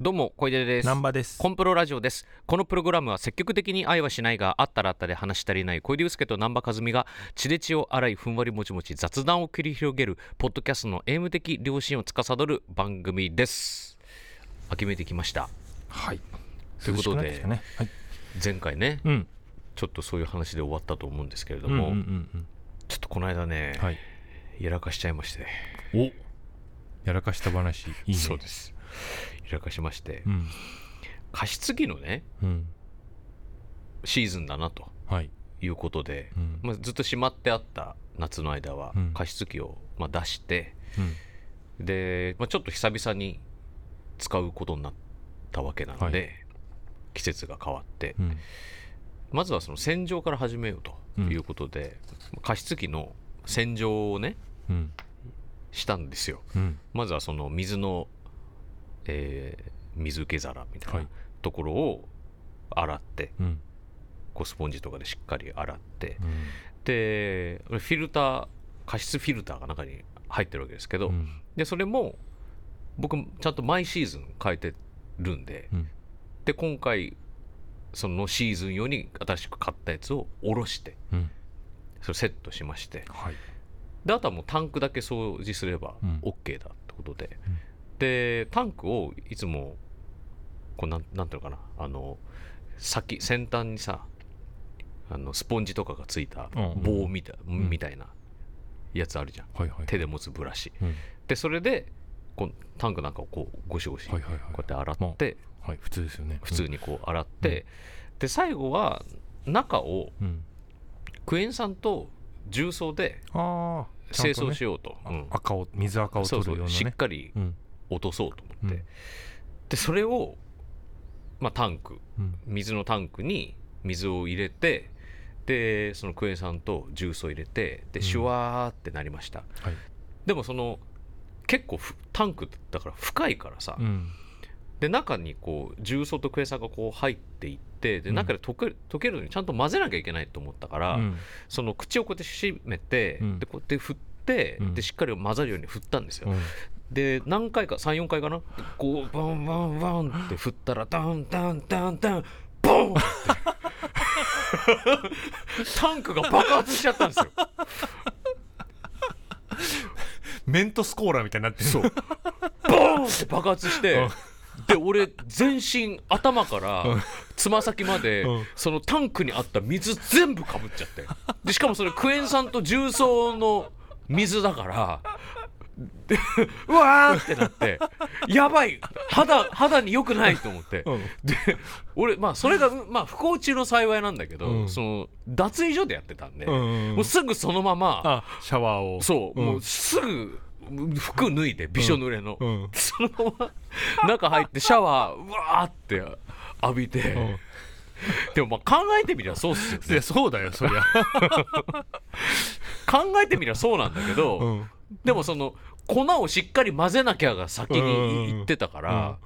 どうも小出です。南波です。コンプロラジオです。このプログラムは積極的に愛はしないがあったらあったで話し足りない。小出祐介と南波和美が血で血を洗いふんわりもちもち雑談を繰り広げるポッドキャストのエイム的良心を司る番組です。秋めいてきました。はい。ということで涼しくなってきたね。はい。前回ねうん。ちょっとそういう話で終わったと思うんですけれどうんうんも、うん。ちょっとこの間ね、うんはい。やらかしちゃいまして。お。やらかした話。いいね。そうですやらかしまして、うん。加湿器のねうん。シーズンだなとはい。いうことで、うん。まあ、ずっとしまってあった夏の間はうん。加湿器をまあ出して、うん。で、まあ、ちょっと久々に使うことになったわけなので、は季節が変わってうん。まずはその洗浄から始めようということで、加湿器の洗浄をねうん。したんですよ。うん。まずはその水の、えー水受け皿みたいはない。ところを洗って、うん。こうスポンジとかでしっかり洗ってうん。でフィルター加湿フィルターが中に入ってるわけですけど、うん。でそれも僕ちゃんと毎シーズン変えてるんで、うん。で今回そのシーズン用に新しく買ったやつを下ろしてうん。それセットしましてはい。であとはもうタンクだけ掃除すればうん。OK だってことで、うんでタンクをいつもこうなんなんていうのかな。あの先先端にさあのスポンジとかがついた棒みた,、ん。みたいなやつあるじゃん。はいはい。手で持つブラシ。うん。でそれでこうタンクなんかをこうゴシゴシこうやって洗って、はい普通ですよね。普通にこう洗って、で最後は中をクエン酸と重曹で清掃しよようと、うん。赤を水赤を取るようなね。っかりうん落とそうと思って、うん。でそれを、まあ、タンクうん。水のタンクに水を入れてでそのクエン酸と重曹入れてでうん。シュワーってなりました、はい。でもその結構ふタンクだから深いからさ、うん。で中にこう重曹とクエン酸がこう入っていってでうん。中で溶ける溶けるのにちゃんと混ぜなきゃいけないと思ったから、うん。その口をこうやって閉めて、うん。でこうやって振って、うん。でしっかり混ざるように振ったんですよ、うんで何回か34回かな？こうバンバンバンって振ったらダンダンダンダンボンって。タンクが爆発しちゃったんですよ。メントスコーラみたいになってる。そう。ボーンって爆発してで俺全身頭からつま先までうん。そのタンクにあった水全部かぶっちゃってでしかもそれクエン酸と重曹の水だからで うわーってなってやばい肌肌に良くないと思って。うん。で俺まあそれがまあ不幸中の幸いなんだけど、うん。その脱衣所でやってたんで、うんもうすぐそのままあシャワーを。そう、ん。もうすぐ服脱いでびしょ濡れの、うん。そのまま中入ってシャワーうわーって浴びて、うん。でもまあ考えてみりゃそうっすよね。いやそうだよそりゃ。考えてみりゃそうなんだけど、うんでもその粉をしっかり混ぜなきゃが先に言ってたから、うん。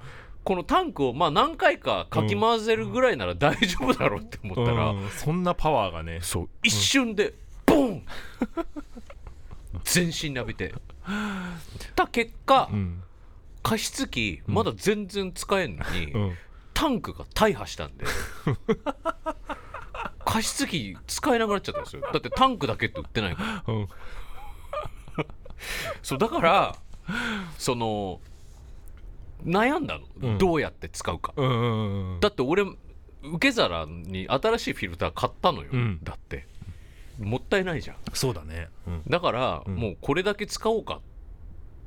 このタンクをまあ何回かかき混ぜるぐらいなら大丈夫だろうって思ったら、うん。そんなパワーがね。そう一瞬でボン！全身に浴びて。た結果、うん。加湿器まだ全然使えんのに、うん。タンクが大破したんで。加湿器使えなくなっちゃったんですよ。だってタンクだけって売ってないから。うん そうだからその悩んだの、うん。どうやって使うか。うんうんうんだって俺受け皿に新しいフィルター買ったのよ、うん。だって。もったいないじゃん。そうだね。うん。だから、うん。もうこれだけ使おうか。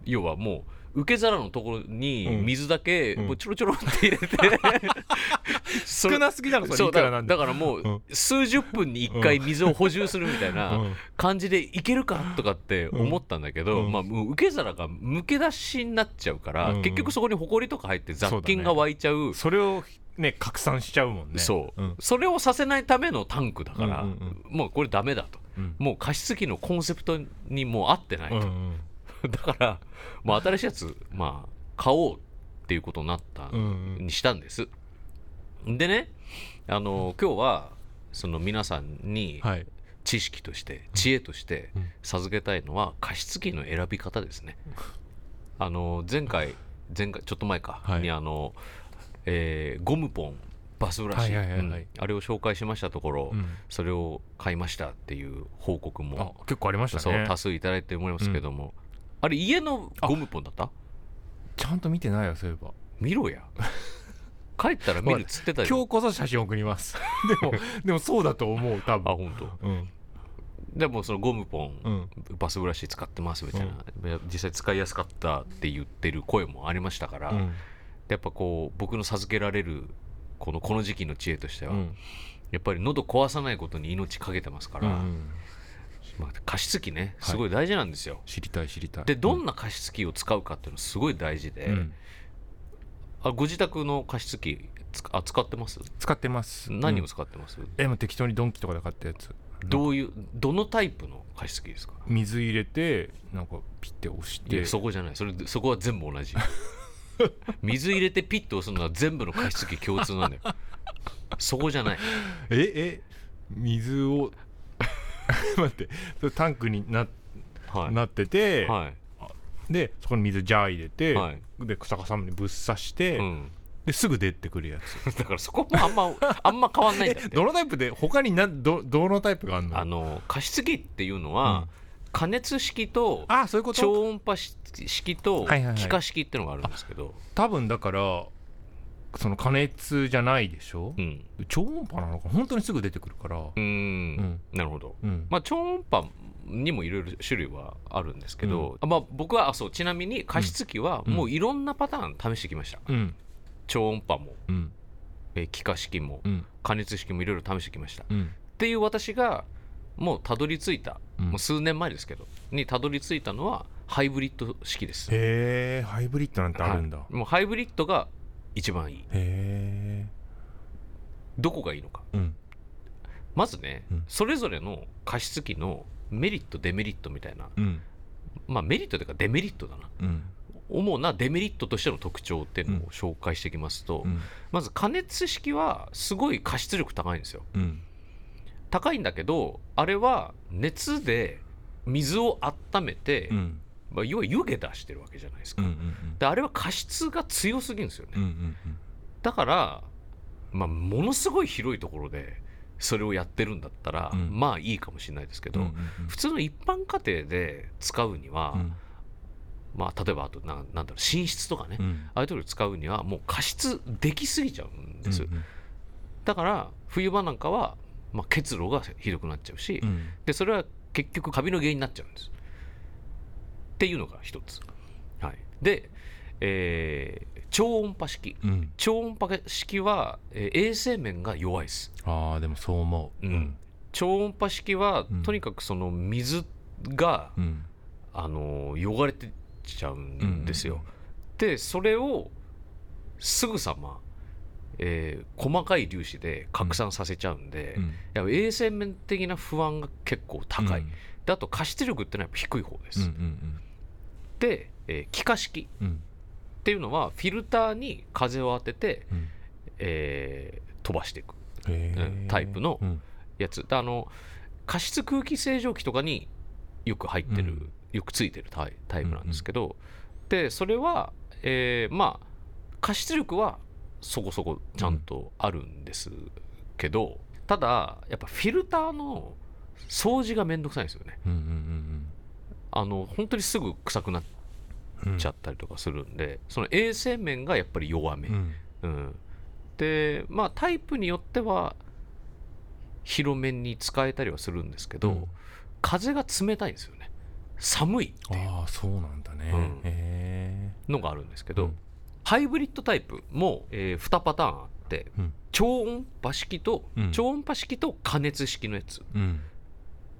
要はもう受け皿のところにうん。水だけうちょろちょろって入れて、少なすぎだろそれ。だだからもううん。数十分に1回水を補充するみたいなうん感じでいけるかとかって思ったんだけど、うん。まあ、受け皿がむけ出しになっちゃうから、うん。結局そこにほこりとか入って雑菌が湧いちゃう。それをね拡散しちゃうもんね。そう、うん。それをさせないためのタンクだから、もうこれダメだと。うんもう加湿器のコンセプトにもう合ってないと、うんうん だから、もう新しいやつ、まあ、買おうっていうことになった、うんうん。にしたんです。でね、あの、今日は、その皆さんにはい。知識として、知恵としてうん。授けたいのは、加湿器の選び方ですね。あの、前回、前回ちょっと前か、はい。にあの、えーゴムポンバスブラシ、はいはいはいはい。うん。あれを紹介しましたところ、うん。それを買いましたっていう報告あも、結構ありましたね。多数いただいて思いますけども、あれ家のゴムポンだった？ちゃんと見てないよそういえば。見ろや。帰ったら見るっつってたじゃん今日こそ写真送ります。でもでもそうだと思う多あ分本当？うん。でもそのゴムポン、うん。バスブラシ使ってますみたいな、実際使いやすかったって言ってる声もありましたから、うん。やっぱこう僕の授けられるこのこの時期の知恵としては、うん。やっぱり喉壊さないことに命かけてますから、うんまあ、加湿器ねはい。すごい大事なんですよ、知りたい知りたい。でどんな加湿器を使うかっていうのすごい大事で、うんあご自宅の加湿器つあ使ってます？使ってます。何をうん使ってます、えもう適当にドンキとかで買ったやつ。どういうどのタイプの加湿器ですか？水入れてなんかピッて押して。そこじゃない。それそこは全部同じ。水入れてピッと押すのは全部の加湿器共通なんだよ。そこじゃない。ええ水を 待ってタンクにな,、はい。なってて、はい。でそこに水ジャー入れて、はい。で逆さまにぶっ刺して、うん、ですぐ出てくるやつ。だからそこもあんま あんま変わんないんだどのタイプで他になどどのタイプがあるの？あの加湿器っていうのは、うん。加熱式とあそういうこと？超音波式とはいはいはい。気化式っていうのがあるんですけど、多分だからその加熱じゃないでしょ、うん。超音波なのか？本当にすぐ出てくるから。うーんん。なるほど。うん、まあ超音波にもいろいろ種類はあるんですけど、まあ、僕はあそう。ちなみに加湿器はうん。もういろんなパターン試してきました、うん。超音波も、うん。えー気化式もうん。加熱式もいろいろ試してきました。っうん。ていう私がもうたどり着いた、うん。もう数年前ですけどにたどり着いたのはハイブリッド式です。へえハイブリッドなんてあるんだ、はい。もうハイブリッドが一番いい。どこがいいのか。うん。まずね、うん。それぞれの加湿器のメリットデメリットみたいな。うん。まあメリットというかデメリットだな。うん。主なデメリットとしての特徴っていうのを紹介していきますと、うん。まず加熱式はすごい加湿力高いんですよ。うん。高いんだけどあれは熱で水を温めて、うんまあ、要は湯気出してるわけじゃないですか、うんうんであれは加湿が強すぎるんですよね、うんうんだから、まあ、ものすごい広いところでそれをやってるんだったら、うん。まあいいかもしれないですけど、うんうん普通の一般家庭で使うには、うん。まあ、例えばあとななんだろう寝室とかね、うん。ああいうところで使うにはもう加湿できすぎちゃうんです、うん。だから冬場なんかは、まあ、結露がひどくなっちゃうし、うん。でそれは結局カビの原因になっちゃうんですっていうのが一つ、はい、で、えー超音波式。うん。超音波式は、えー衛生面が弱いです。ああでもそう思う。うん。超音波式は、うん。とにかくその水が、うん。あのー汚れてっちゃうんですよ、うんうんでそれをすぐさま、えー細かい粒子で拡散させちゃうんで、うん。衛生面的な不安が結構高い、うん。であと加湿力ってのはやっぱ低い方です、うんうんで、えー気化式うん。っていうのはフィルターに風を当てて、うん。えー飛ばしていく。タイプのうん。やつ。であの加湿空気清浄機とかによく入ってる、うん。よくついてるタイタイプなんですけど、でそれは、えーまあ加湿力はそこそこちゃんとあるんですけど、ただやっぱフィルターの掃除がめんどくさいんですよね。うんうんあの本当にすぐ臭くなっうんうんちゃったりとかするんで、その衛生面がやっぱり弱め、うん。うん、でまあタイプによっては広めに使えたりはするんですけど、うん。風が冷たいんですよね。寒いっていう。ああそうなんだね、のがあるんですけど、うん。ハイブリッドタイプも、え2パターンあってうん。超音波式と、うん。超音波式と加熱式のやつ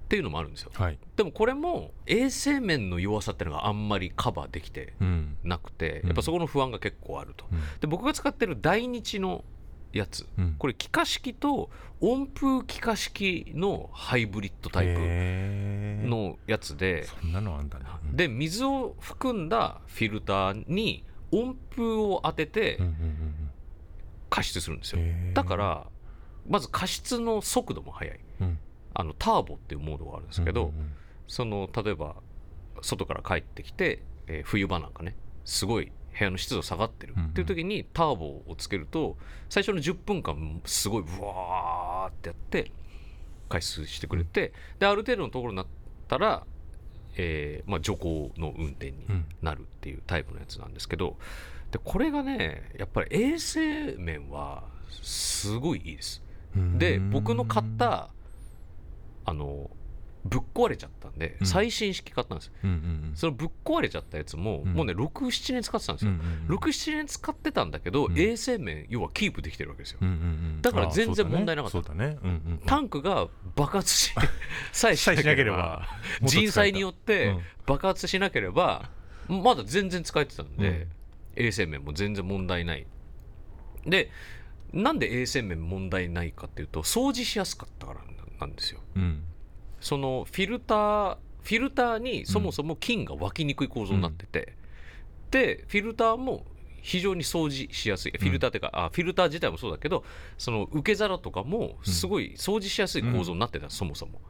っうんていうのもあるんですよ。はい。でもこれも衛生面の弱さっていうのがあんまりカバーできてうん。なくてうん。やっぱそこの不安が結構あると、うん。で僕が使ってる大日のやつうん。これ気化式と温風気化式のハイブリッドタイプのやつでそんなのあんだね。で水を含んだフィルターに温風を当てて加湿するんですよ。だからまず加湿の速度も速い。うんあのターボっていうモードがあるんですけど、うんうんその例えば外から帰ってきて、えー冬場なんかねすごい部屋の湿度下がってる。っていう時にターボをつけると最初の10分間すごいブワーってやって回数してくれてである程度のところになったら、えーまあ、徐行の運転にうん。なるっていうタイプのやつなんですけどでこれがねやっぱり衛生面はすごいいいです。で僕の買ったあのぶっ壊れちゃったんでうん。最新式買ったんですよ。うんうんそのぶっ壊れちゃったやつも、うん。もうね67年使ってたんですよ、67年使ってたんだけど、うん。衛生面要はキープできてるわけですよ、うんうんうん。だから全然問題なかった。うだね。そうだね。うんうんタンクが爆発し さえしなければ。人災によってうん。爆発しなければまだ全然使えてたんで、衛生面も全然問題ない。でなんで衛生面問題ないかっていうと掃除しやすかったからなんですよ。うん。そのフィルターフィルターにそもそも菌が湧きにくい構造になってて、でフィルターも非常に掃除しやすい。フィルターっていうか、あフィルター自体もそうだけどその受け皿とかもすごい掃除しやすい構造になってた、そもそも。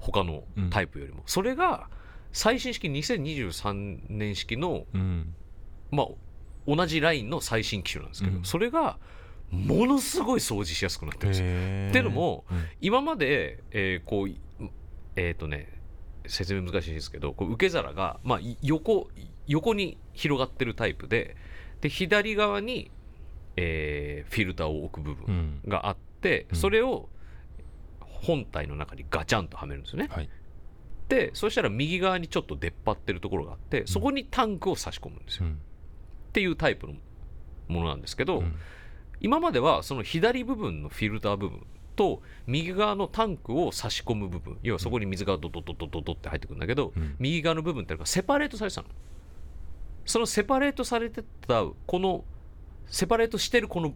他のタイプよりも、それが最新式2023年式の、うん。まあ、同じラインの最新機種なんですけど、うん。それがものすごい掃除しやすくなってるんですよっていうのもうん。今まで、えーこういえっ、とね説明難しいですけどこう受け皿が、まあ、い横横に広がってるタイプでで左側に、えーフィルターを置く部う分ん。があって、うん。それを本体の中にガチャンとはめるんですよね。はい。でそしたら右側にちょっと出っ張ってるところがあってそこにタンクを差し込むんですよ、うん。っていうタイプのものなんですけど、うん今まではその左部分のフィルター部分と右側のタンクを差し込む部分要はそこに水がドドドドドドって入ってくるんだけど、うん。右側の部分っていうのがセパレートされてたのそのセパレートされてたこのセパレートしてるこの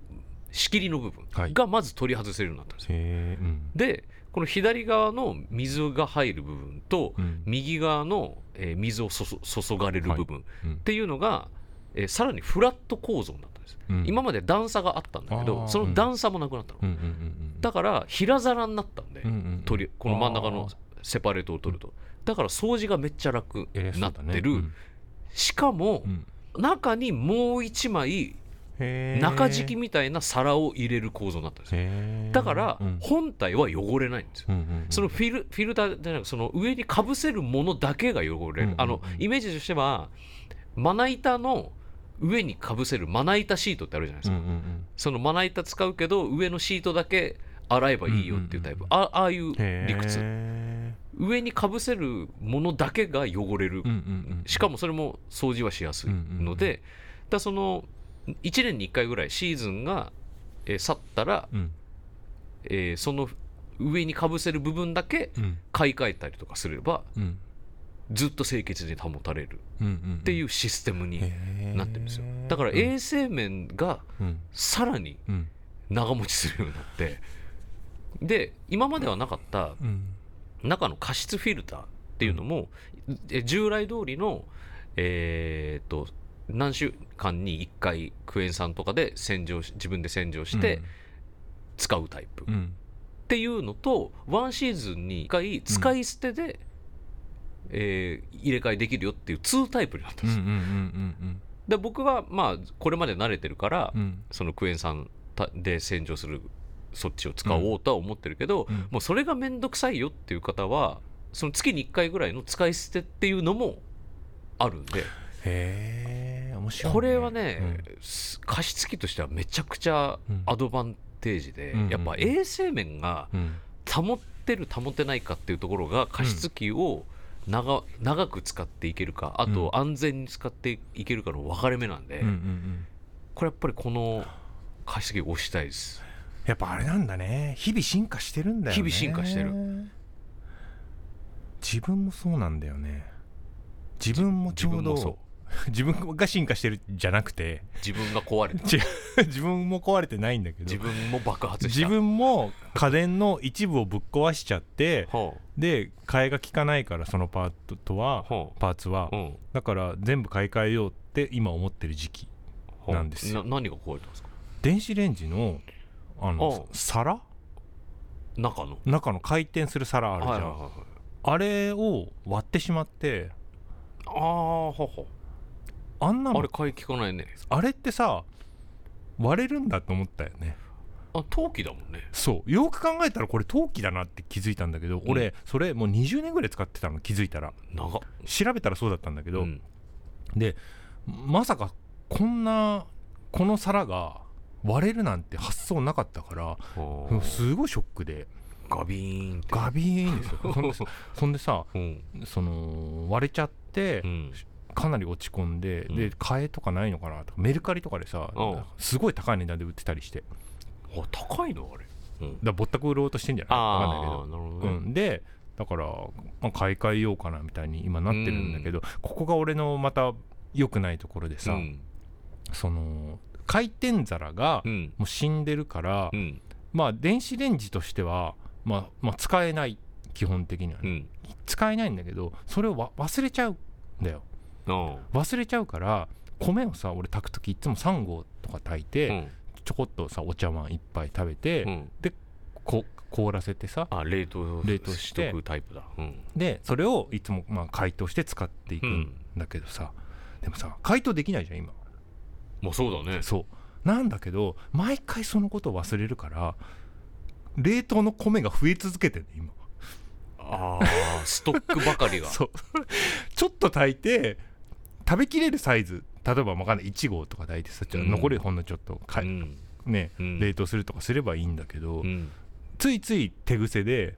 仕切りの部はい。分がまず取り外せるようになったんです。よ、へーうん。でこの左側の水が入る部分とうん。右側の、えー水を注がれる部分っうん。ていうのが、えーさらにフラット構造になっです、うん。今まで段差があったんだけあどー。その段差もなくなったの、うん。うんうんうんだから平皿になったんで、うんうんこの真ん中のセパレートを取ると。だから掃除がめっちゃ楽になってそうだね。る、しかもうん。うん中にもう一枚中敷きみたいな皿を入れる構造になったんですだからうん。本体は汚れないんですよ。うんうんうんそのフィルフィルターじゃなくその上にかぶせるものだけが汚れる、うんうんうん。あのイメージとしてはまな板の上にかぶせるまな板シートってあるじゃないですか、うんうんうん。そのまな板使うけど上のシートだけ洗えばいいよっていうタイプ、あああいう理屈。上にかぶせるものだけが汚れる、うんうんうんしかもそれも掃除はしやすいので、だからその1年に1回ぐらいシーズンが、えー去ったら、うん。えーその上にかぶせる部分だけうん。買い替えたりとかすればうんずっと清潔に保たれるうんうんっていうシステムになってるんですよ。だからうん。衛生面がうん。さらにうん。長持ちするようになってで今まではなかったうん。中の加湿フィルターっていうのも、え従来通りのえーっと何週間に1回クエン酸とかで洗浄し自分で洗浄して使うタイプっうん。ていうのとワンシーズンに1回使い捨てで、えー入れ替えできるよっていう2タイプになったんです。よ、うんうんで僕はまあこれまで慣れてるから、うん。うんそのクエン酸たで洗浄するそっちを使おうとは思ってるけど、うんもうそれが面倒くさいよっていう方はその月に1回ぐらいの使い捨てっていうのもあるんで。へえ面白いこれはね、す加湿器としてはめちゃくちゃうん。アドバンテージで、うん。やっぱ衛生面がうん。保ってる保てないかっていうところが加湿器を長長く使っていけるかあと安全に使っていけるかの分かれ目なんで、うんうんうん。これやっぱりこの加湿器を推したいです。やっぱあれなんだね。日々進化してるんだよね。日々進化してる。自分もそうなんだよね。自分もちょう自分もそう。ど 自分が進化してるじゃなくて。自分が壊れた。違う。自分も壊れてないんだけど。自分も爆発した。自分も家電の一部をぶっ壊しちゃってほで替えが効かないからそのパートとはほパーツは。う、うん、だから全部買い替えようって今思ってる時期なんですよ。な何が壊れたんですか？電子レンジのあのあ皿？中の？中の回転する皿あるじゃん、はいはいはいはい。あれを割ってしまってああほうほあんなのあれ買い聞かないね。あれってさ割れるんだと思ったよね。あ陶器だもんね。そう。よく考えたらこれ陶器だなって気づいたんだけど、俺それもう20年ぐらい使ってたの気づいたら。長っ。調べたらそうだったんだけど、うん。でまさかこんなこの皿が割れるなんて発想なかったからすごいショックで。ガビーンって。ガビーンですよ。そんでそんでさ うん。その割れちゃってうんかなり落ち込んで、うん。で替えとかないのかなとかメルカリとかでさうん。すごい高い値段で売ってたりして。あ高いのあれ。うん。だぼったく売ろうとしてんじゃない？わかんないけど。なるほどね。うん、でだから、まあ、買い替えようかなみたいに今なってるんだけど、ここが俺のまた良くないところでさ、うん。その回転皿がうん。もう死んでるから、うん。まあ電子レンジとしては、まあ、まあ使えない基本的にはね、うん。使えないんだけどそれをわ忘れちゃうんだよ。あ忘れちゃうから米をさ俺炊く時いつも3合とか炊いて、ちょこっとさお茶碗一杯食べて、うん。こ凍らせてさあ冷凍冷凍しタイプだ。うん。でそれをいつもまあ解凍して使っていくんだけどさ、でもさ解凍できないじゃん今。まあそうだね。そう。なんだけど毎回そのことを忘れるから冷凍の米が増え続けてる今。ああストックばかりが。そう。ちょっと炊いて食べきれるサイズ例えばわかんない1合とか炊いてさちょうん。残りほんのちょっとか、うん。ね、うん。冷凍するとかすればいいんだけど、うん。ついつい手癖で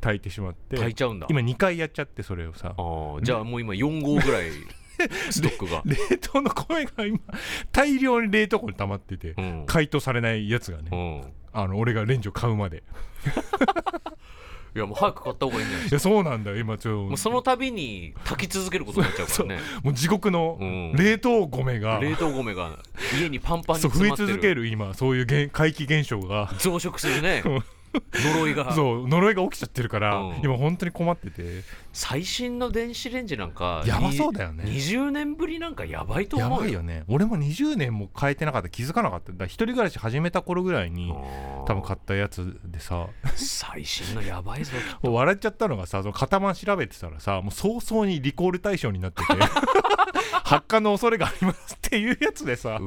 炊いてしまって炊いちゃうんだ。今2回やっちゃってそれをさ。じゃあもう今4合ぐらい ストックが。冷凍の米が今大量に冷凍庫に溜まっててうん。解凍されないやつがうねん。あの俺がレンジを買うまで いやもう早く買った方がいいんじゃないいやそうなんだよ今ちょもうその度に炊き続けることになっちゃうからね。もう地獄のうん冷凍米が、冷凍米が家にパンパンに詰まってる。続ける今そういう現怪奇現象が。増殖するね。う ん呪いが。そう呪いが起きちゃってるから、うん。今本当に困ってて。最新の電子レンジなんかやばそうだよね。に20年ぶりなんかやばいとや思うばいよね。俺も20年も変えてなかった。気づかなかっただ一人暮らし始めた頃ぐらいに多分買ったやつでさ。最新のやばいぞ 笑っちゃったのがさその型番調べてたらさもう早々にリコール対象になってて 発火の恐れがありますっていうやつでさ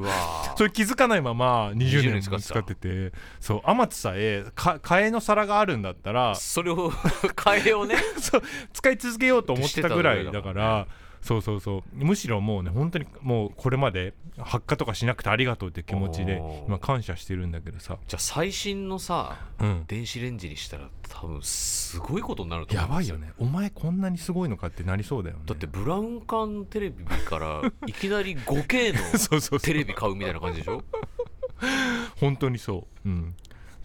それ気づかないまま20 20年年使ってた。使っててそう天津さえか替えの皿があるんだったらそれを 変えようね。そう使い続けようと思ってたぐらいだからそうそうそう。むしろもうね本当にもうこれまで発火とかしなくてありがとうって気持ちで今感謝してるんだけどさ。じゃあ最新のさうん。電子レンジにしたら多分すごいことになると思やうんですばいよね。お前こんなにすごいのかってなりそうだよね。だってブラウン管テレビからいきなり 5K の テレビ買うみたいな感じでしょ？本当にそう。うん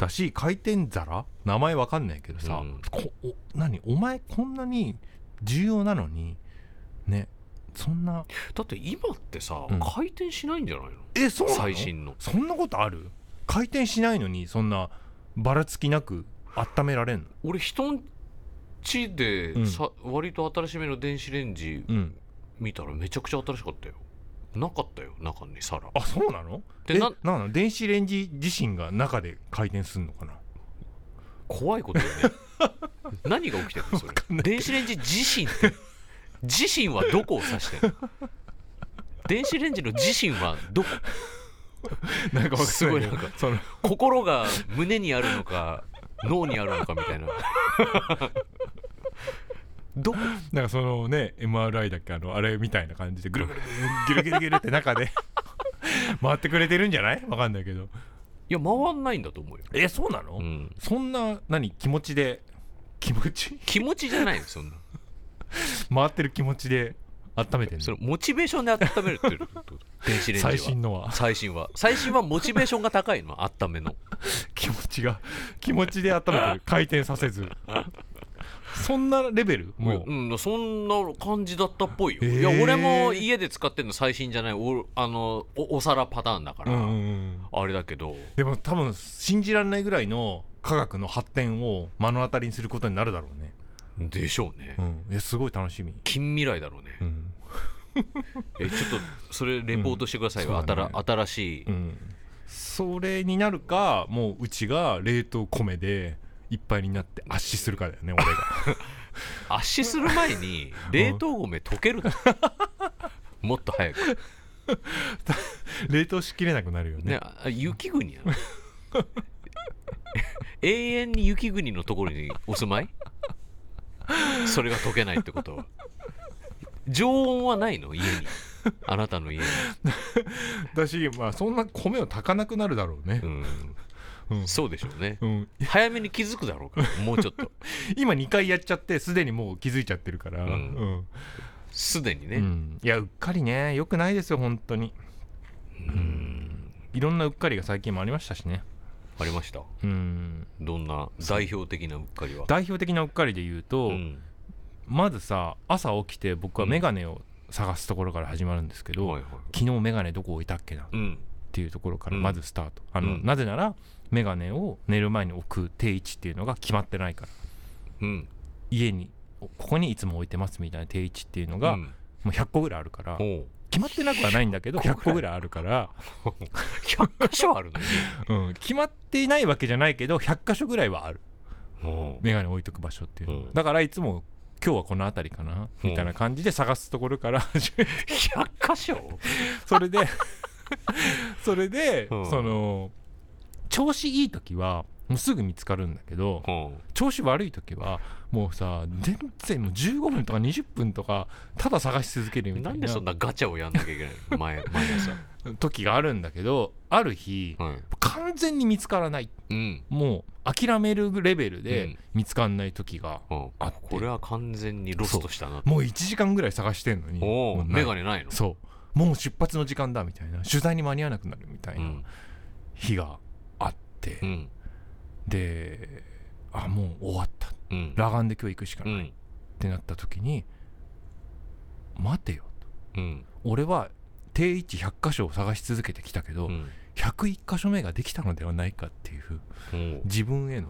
だし回転皿？名前わかんないけどさ、うん。こお何？お前こんなに重要なのにねそんな。だって今ってさ、うん。回転しないんじゃないの？えそうなの？最新の。そんなことある？回転しないのにそんなばらつきなく温められんの？俺人ん家でうん。さ、割と新しめの電子レンジうん。見たらめちゃくちゃ新しかったよなかったよ中に皿あそうなの？えでななの？電子レンジ自身が中で回転するのかな？怖いことよね。何が起きてるの？それ。電子レンジ自身って自身はどこを指してるの？電子レンジの自身はどこ？なんかすごいなんかその心が胸にあるのか脳にあるのかみたいなどこ？なんかそのね MRI だっけあのあれみたいな感じでぐるぐるぐるぐるぐるって中で 回ってくれてるんじゃない？わかんないけど。いや回んないんだと思うよ、えそうなの、うん、そんな何気持ちで？気持ち？気持ちじゃないよそんな。回ってる気持ちで温めてるそのモチベーションで温めるってる 電子レンジは。最新のは。最新は。最新はモチベーションが高いの温めの。気持ちが気持ちで温めてる。回転させずそんなレベル？もう、うん、そんな感じだったっぽいよ、えー。いや俺も家で使ってるの最新じゃないおあのおお皿パターンだから、うんあれだけど。でも多分信じられないぐらいの科学の発展を目の当たりにすることになるだろうね、でしょうね、うん、すごい楽しみ、近未来だろうね、うん。えちょっとそれレポートしてくださいよ、うん。ね。新新しい、うん、それになるかもううちが冷凍米でいっぱいになって圧死するかだよね俺が。圧死する前に冷凍米溶けるの？もっと早く。冷凍しきれなくなるよね。ねあ雪国やの 永遠に雪国のところにお住まい？それが解けないってことは。常温はないの？家に。あなたの家に、だしまあそんな米を炊かなくなるだろうね。う、ん、うん。そうでしょうね。うん、早めに気づくだろうから もうちょっと。今2回やっちゃってすでにもう気づいちゃってるから、ううん。んすでにね、うん。いやうっかりね。よくないですよ本当に。うん。いろんなうっかりが最近もありましたしね。ありました？うん。どんな代表的なうっかりは？代表的なうっかりで言うと、うん。まずさ朝起きて僕は眼鏡を探すところから始まるんですけど、昨日眼鏡どこ置いたっけな？っうん。ていうところからうん。まずスタート、あのうん。なぜなら眼鏡を寝る前に置く定位置っていうのが決まってないから。うん。家にここにいつも置いてますみたいな定位置っていうのが、うん。もう100個ぐらいあるから決まってなくはないんだけど100 100個ぐらいあるから、100箇所あるの？にうん、決まっていないわけじゃないけど100箇所ぐらいはある。眼鏡置いとく場所っていうだからいつも今日はこの辺りかなみたいな感じで探すところから。始めて100箇所？それでそれで、う。んその調子いい時はもうすぐ見つかるんだけどほ調子悪い時はもうさ全然もう15分とか20分とかただ探し続けるうみたな。いんでそんなガチャをやんなきゃいけないの？毎毎朝。時があるんだけどある日はい。完全に見つからない。うん。もう諦めるレベルうでん。見つかんない時がう。んあって。これは完全にロストしたな。もう1時間ぐらい探してんのに。おおもうないメガネないの？そう。もう出発の時間だみたいな。取材に間に合わなくなるみたいうなん。日がうん。であもう終わった。うん。裸眼で今日行くしかうない。っん。てなった時に、待てようん。俺は定位置100箇所を探し続けてきたけど、うん。101箇所目ができたのではないかっていうう。ん自分への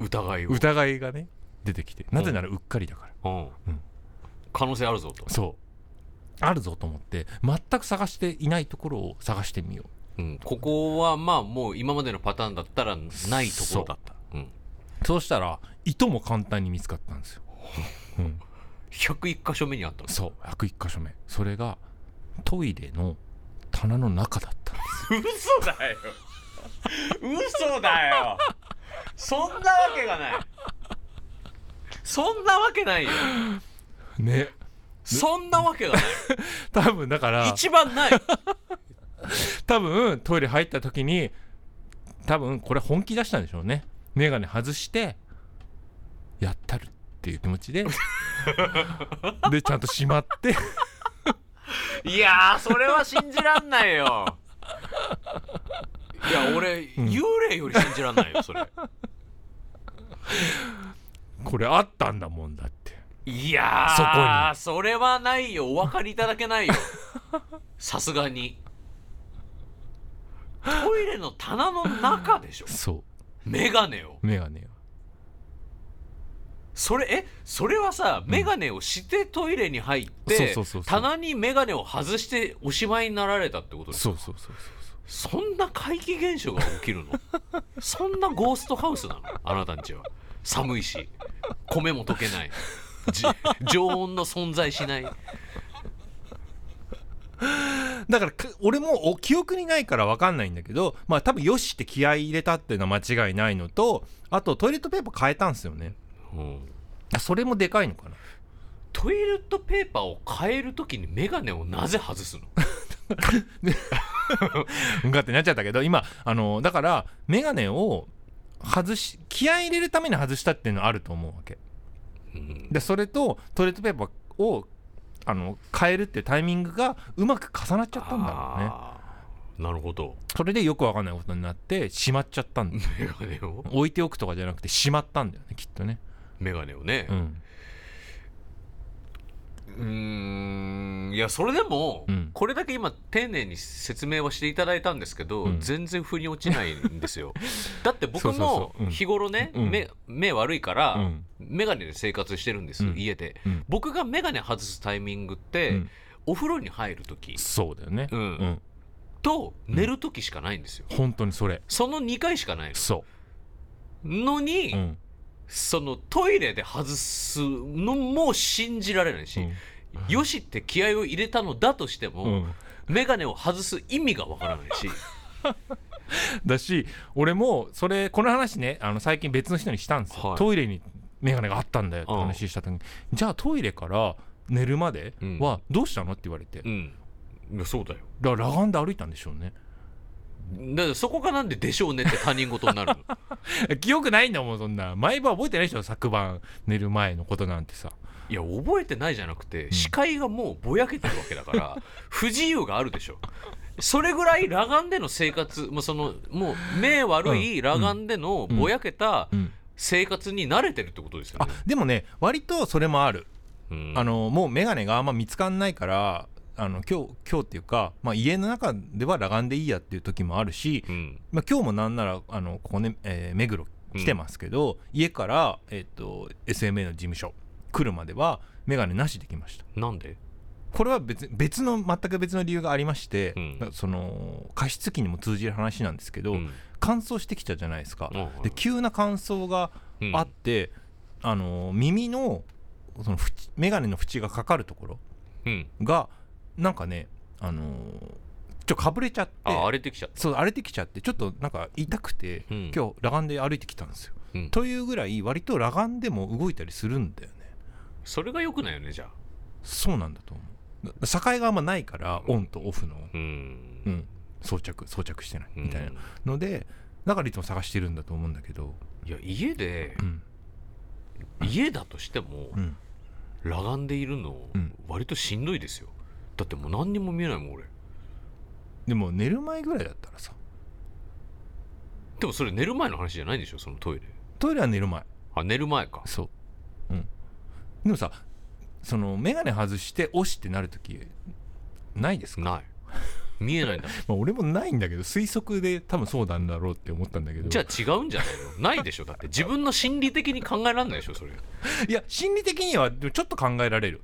疑いを。疑いがね出てきて。なぜならうっかりだから。可能性あるぞと。そう。あるぞと思って全く探していないところを探してみよううん。ここはまあもう今までのパターンだったらないところだった。う。ん。そうしたら糸も簡単に見つかったんですよ、うん、101箇所目にあったの。そう。101箇所目。それがトイレの棚の中だったんです 嘘だよ。嘘だよ。そんなわけがない。そんなわけないよ。ね。そんなわけがない。多分だから一番ない 多分トイレ入った時に多分これ本気出したんでしょうね。眼鏡外してやったるっていう気持ちで。でちゃんとしまって。いやーそれは信じらんないよ。いや俺、幽霊より信じらんないよそれ。これあったんだもんだって。いやそこーそれはないよ。お分かりいただけないよ。さすがにトイレの棚の中でしょ。そう。メガネを。眼鏡を。それえ？それはさメガネをしてトイレに入って、そうそうそうそう。棚にメガネを外しておしまいになられたってことですそうそうそうそう。そんな怪奇現象が起きるの？そんなゴーストハウスなの？あなたんちは。寒いし。米も溶けない。じ常温の存在しない だからか俺もお記憶にないから分かんないんだけどまあ多分よしって気合い入れたっていうのは間違いないのとあとトイレットペーパー変えたんですよね。うん。あそれもでかいのかな。トイレットペーパーを変えるときにメガネをなぜ外すの？うん。がってなっちゃったけど今あのだから眼鏡を外し気合い入れるために外したっていうのはあると思うわけ。うん。でそれとトイレットペーパーをあの変えるっていうタイミングがうまく重なっちゃったんだろうね。なるほど。それでよくわかんないことになってしまっちゃったんだメガネを？置いておくとかじゃなくてしまったんだよねきっとね。メガネをね。うんうーんいやそれでも、うん。これだけ今丁寧に説明はしていただいたんですけど、うん。全然腑に落ちないんですよ。だって僕も日頃ね、うん。目目悪いから、うん。メガネで生活してるんです、うん。家で。うん。僕がメガネ外すタイミングって、うん。お風呂に入る時。そうだよね。うん。うん。と寝る時しかないんですよ。本当にそれ。その2回しかないそのに、ううん。そのトイレで外すのも信じられないし、うんよしって気合を入れたのだとしても、うん。眼鏡を外す意味がわからないし。だし俺もそれこの話ねあの最近別の人にしたんですよ、はい。トイレに眼鏡があったんだよって話した時に、じゃあトイレから寝るまではどうしたのって言われて、だかうん。いやそうだよ。ら裸眼で歩いたんでしょうね。だからそこがなんででしょうねって他人事になるの？記憶ないんだもんそんな。毎晩覚えてないでしょ昨晩寝る前のことなんてさいや覚えてないじゃなくて視界がもうぼやけてるわけだから 不自由があるでしょ。それぐらい裸眼での生活もうそのもう目悪い裸眼でのぼやけたうん。生活に慣れてるってことですよあね、でもね割とそれもある、うん。あのもう眼鏡があんま見つかんないからあの今日今日っていうか、まあ、家の中では裸眼でいいやっていう時もあるし、うん。まあ、今日もなんならあのここね、えー目黒来てますけど、家から、えっと SMA の事務所来るまでは眼鏡なしで来ました。なんで？これは別別の全く別の理由がありまして、うん。その加湿器にも通じる話なんですけど、うん。乾燥してきたじゃないですか、うんで急な乾燥がうん。あって、あの耳のその縁眼鏡の縁がかかるところうん。がなんかねあのーちょっとかぶれちゃってあ荒れてきちゃった。そう荒れてきちゃってちょっとなんか痛くて、うん。今日裸眼で歩いてきたんですよ、うん。というぐらい割と裸眼でも動いたりするんだよねそれが良くないよねじゃあ。そうなんだと思う。境があんまないからオンとオフの、うん。うん、装着装着してないみたいなうん。のでだからいつも探してるんだと思うんだけど。いや家でうん。家だとしてもうん。裸眼でいるのうん。割としんどいですよ。だってもう何にも見えないもん俺。でも寝る前ぐらいだったらさ。でもそれ寝る前の話じゃないんでしょそのトイレ。トイレは寝る前。あ寝る前か。そう。うんでもさその眼鏡外して押しってなるときないですか、ない。見えないんだ。まあ、俺もないんだけど推測で多分そうなんだろうって思ったんだけど。じゃあ違うんじゃないの？ないでしょ？だって自分の心理的に考えられないでしょそれ。いや心理的にはちょっと考えられる。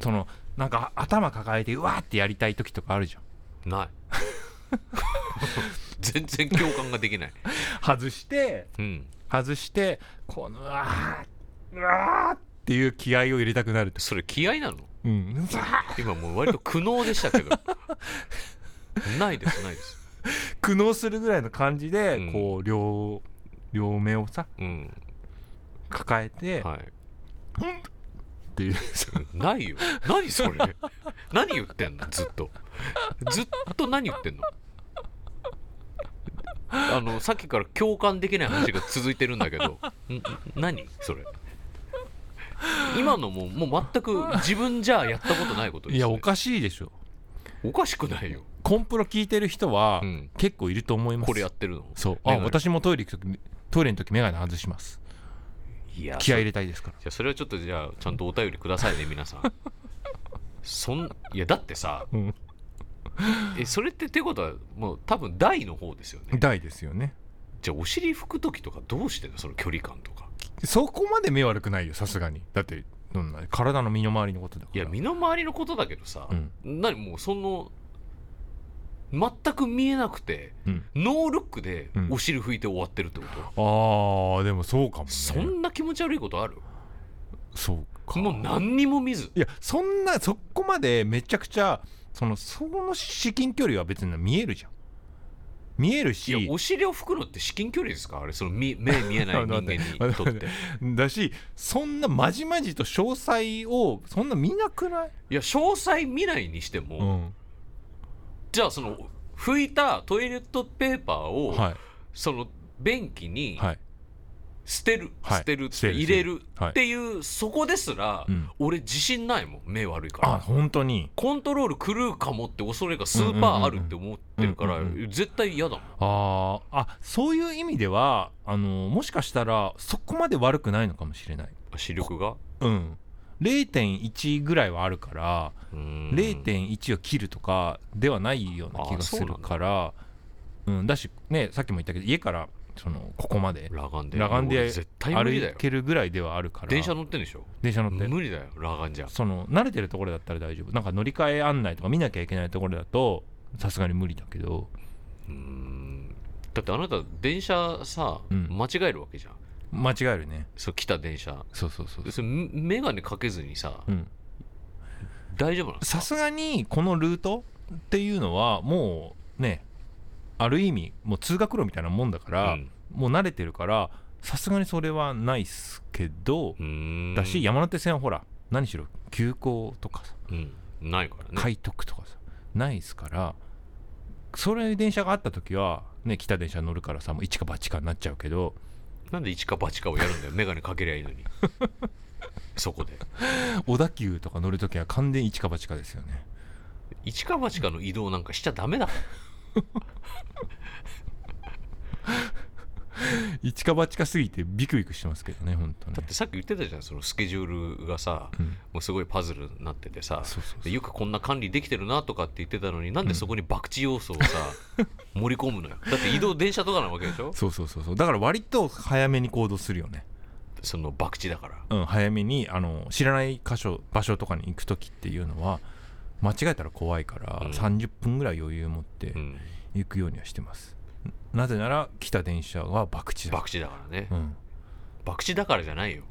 そのなんか頭抱えてうわーってやりたい時とかあるじゃん。ない。全然共感ができない。外してうん。外してこのうわーうわーっていう気合を入れたくなると。それ気合なの？うん。今もう割と苦悩でしたけど。ないですないです。苦悩するぐらいの感じで、うん。こう両両目をさうん。抱えて、はい。っていう。ないよ。何それ？何言ってんの？ずっと。ずっと何言ってんの？あのさっきから共感できない話が続いてるんだけど。ん何それ？今のももう全く自分じゃやったことないことです、ね、いやおかしいでしょ。おかしくないよ、コンプロ聞いてる人はうん、結構いると思います。これやってるの？そう。あ私もトイレ行く時トイレの時眼鏡外します。いや気合い入れたいですから。じゃあそれはちょっとじゃあちゃんとお便りくださいね皆さん。そんいやだってさうん。えそれってってことはもう多分大の方ですよね。大ですよね。じゃあお尻拭く時とかどうしてんの？その距離感とかそこまで目悪くないよさすがに。だってどんな体の身の回りのことだから。いや身の回りのことだけどさ、うん。何もうその全く見えなくてうん。ノールックでうん。お尻拭いて終わってるってこと、あーでもそうかもね。そんな気持ち悪いことある？そうか。もう何にも見ず。いやそんなそこまでめちゃくちゃそのその至近距離は別に見えるじゃん見えるし。お尻を拭くのって至近距離ですか？あれその見目見えない 人間にとって。だしそんなまじまじと詳細をそんな見なくない、いや詳細見ないにしても、うん。じゃあその拭いたトイレットペーパーを、はい。その便器にはい捨てる、はい。捨てる捨てる入れるはい。っていう、そこですら、うん。俺自信ないもん目悪いから。あ本当に。コントロール狂うかもって恐れがスーパーあるって思ってるから、うんうんうんうん。絶対嫌だもん。あーあそういう意味ではあのもしかしたらそこまで悪くないのかもしれない。視力が？うん。0.1ぐらいはあるからうーん0.1を切るとかではないような気がするからうん。だしねさっきも言ったけど家からそのここまで。裸眼で。裸眼で俺絶対無理だよ。歩けるぐらいではあるから。電車乗ってんでしょ？電車乗って無理だよ裸眼じゃ。その慣れてるところだったら大丈夫。なんか乗り換え案内とか見なきゃいけないところだとさすがに無理だけど。うーん。だってあなた電車さ、うん。間違えるわけじゃん。間違えるね。そう来た電車。そうそうそう。それ眼鏡かけずにさ、うん。大丈夫なの？さすがにこのルートっていうのはもうねある意味もう通学路みたいなもんだから、うん。もう慣れてるからさすがにそれはないっすけど、だし山手線はほら何しろ急行とかさうん。ないからね。快特とかさないっすからそれ電車があった時はね来た電車乗るからさもう一か八かになっちゃうけどなんで一か八かをやるんだよ。眼鏡かけりゃいいのに。そこで。小田急とか乗る時は完全に一か八かですよね。一か八かの移動なんかしちゃダメだ 一か八かすぎてビクビクしてますけどね本当ね。だってさっき言ってたじゃんそのスケジュールがさ、うん。もうすごいパズルになっててさよくこんな管理できてるなとかって言ってたのになんでそこに博打要素をさ、盛り込むのよ。だって移動電車とかなわけでしょ？そうそうそうそう。だから割と早めに行動するよね。その博打だから。うん、早めにあの知らない箇所場所とかに行く時っていうのは間違えたら怖いから、うん。30分ぐらい余裕持ってうん。行くようにはしてます、なぜなら来た電車は博打だ、博打だからね。うん、博打だからじゃないよ。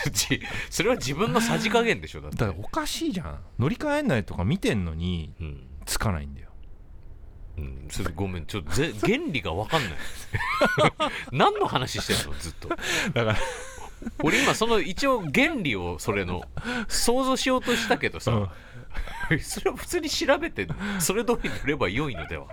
じそれは自分のさじ加減でしょだって。だからおかしいじゃん。乗り換えないとか見てんのにうん。つかないんだよ。うん、それごめんちょっとぜ原理が分かんない。何の話してんのずっと。だから 俺今その一応原理をそれの想像しようとしたけどさ、それを普通に調べてそれ通りに乗れば良いのでは。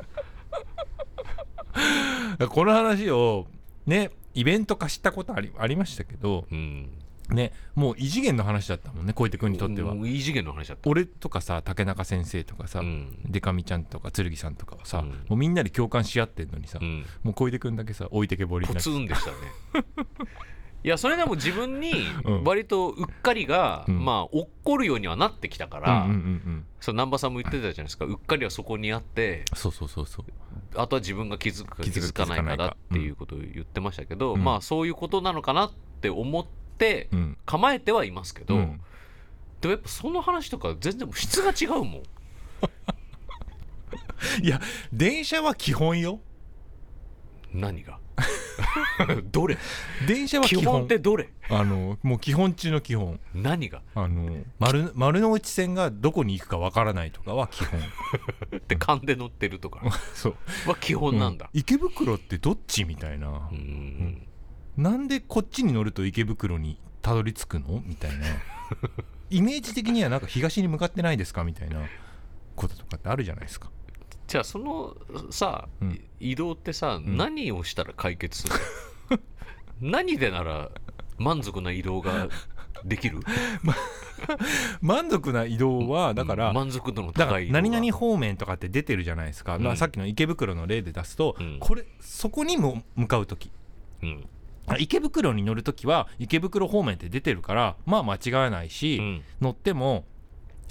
この話をねイベント化したことありありましたけどうん。ねもう異次元の話だったもんね小出君にとっては。異次元の話だった。俺とかさ竹中先生とかさ、うん。デカミちゃんとか剣さんとかはさ、うん。もうみんなで共感し合ってんのにさ、うん。もう小出君だけさ置いてけぼりにポなってツンでしたねいやそれでも自分にうん。割とうっかりが、うん。まあ起こるようにはなってきたから、うんうんうんうん。その南波さんも言ってたじゃないですか。うっかりはそこにあってそうそうそうそう。あとは自分が気づくか気気づかないかだっていうことを言ってましたけど、うん。まあそういうことなのかなって思ってうん。構えてはいますけど、うん。でもやっぱその話とか全然質が違うもん。いや電車は基本よ。何が？どれ？電車は基基本本ってどれ？あのもう基本中の基本。何が？あの丸丸の内線がどこに行くかわからないとかは基本。って勘で乗ってるとか。そう。は基本なんだ。う池袋ってどっちみたいな。う、ん。なんでこっちに乗ると池袋にたどり着くの？みたいな。イメージ的にはなんか東に向かってないですか？みたいなこととかってあるじゃないですかじゃあそのさ、うん。移動ってさ、ん。何をしたら解決するの？何でなら満足な移動ができる？満足な移動はだから、満足度の高い何々方面とかって出てるじゃないですか、うん。まあさっきの池袋の例で出すと、うん。これそこにも向かう時。うん。あ池袋に乗る時は池袋方面って出てるからまあ間違わないし、うん。乗っても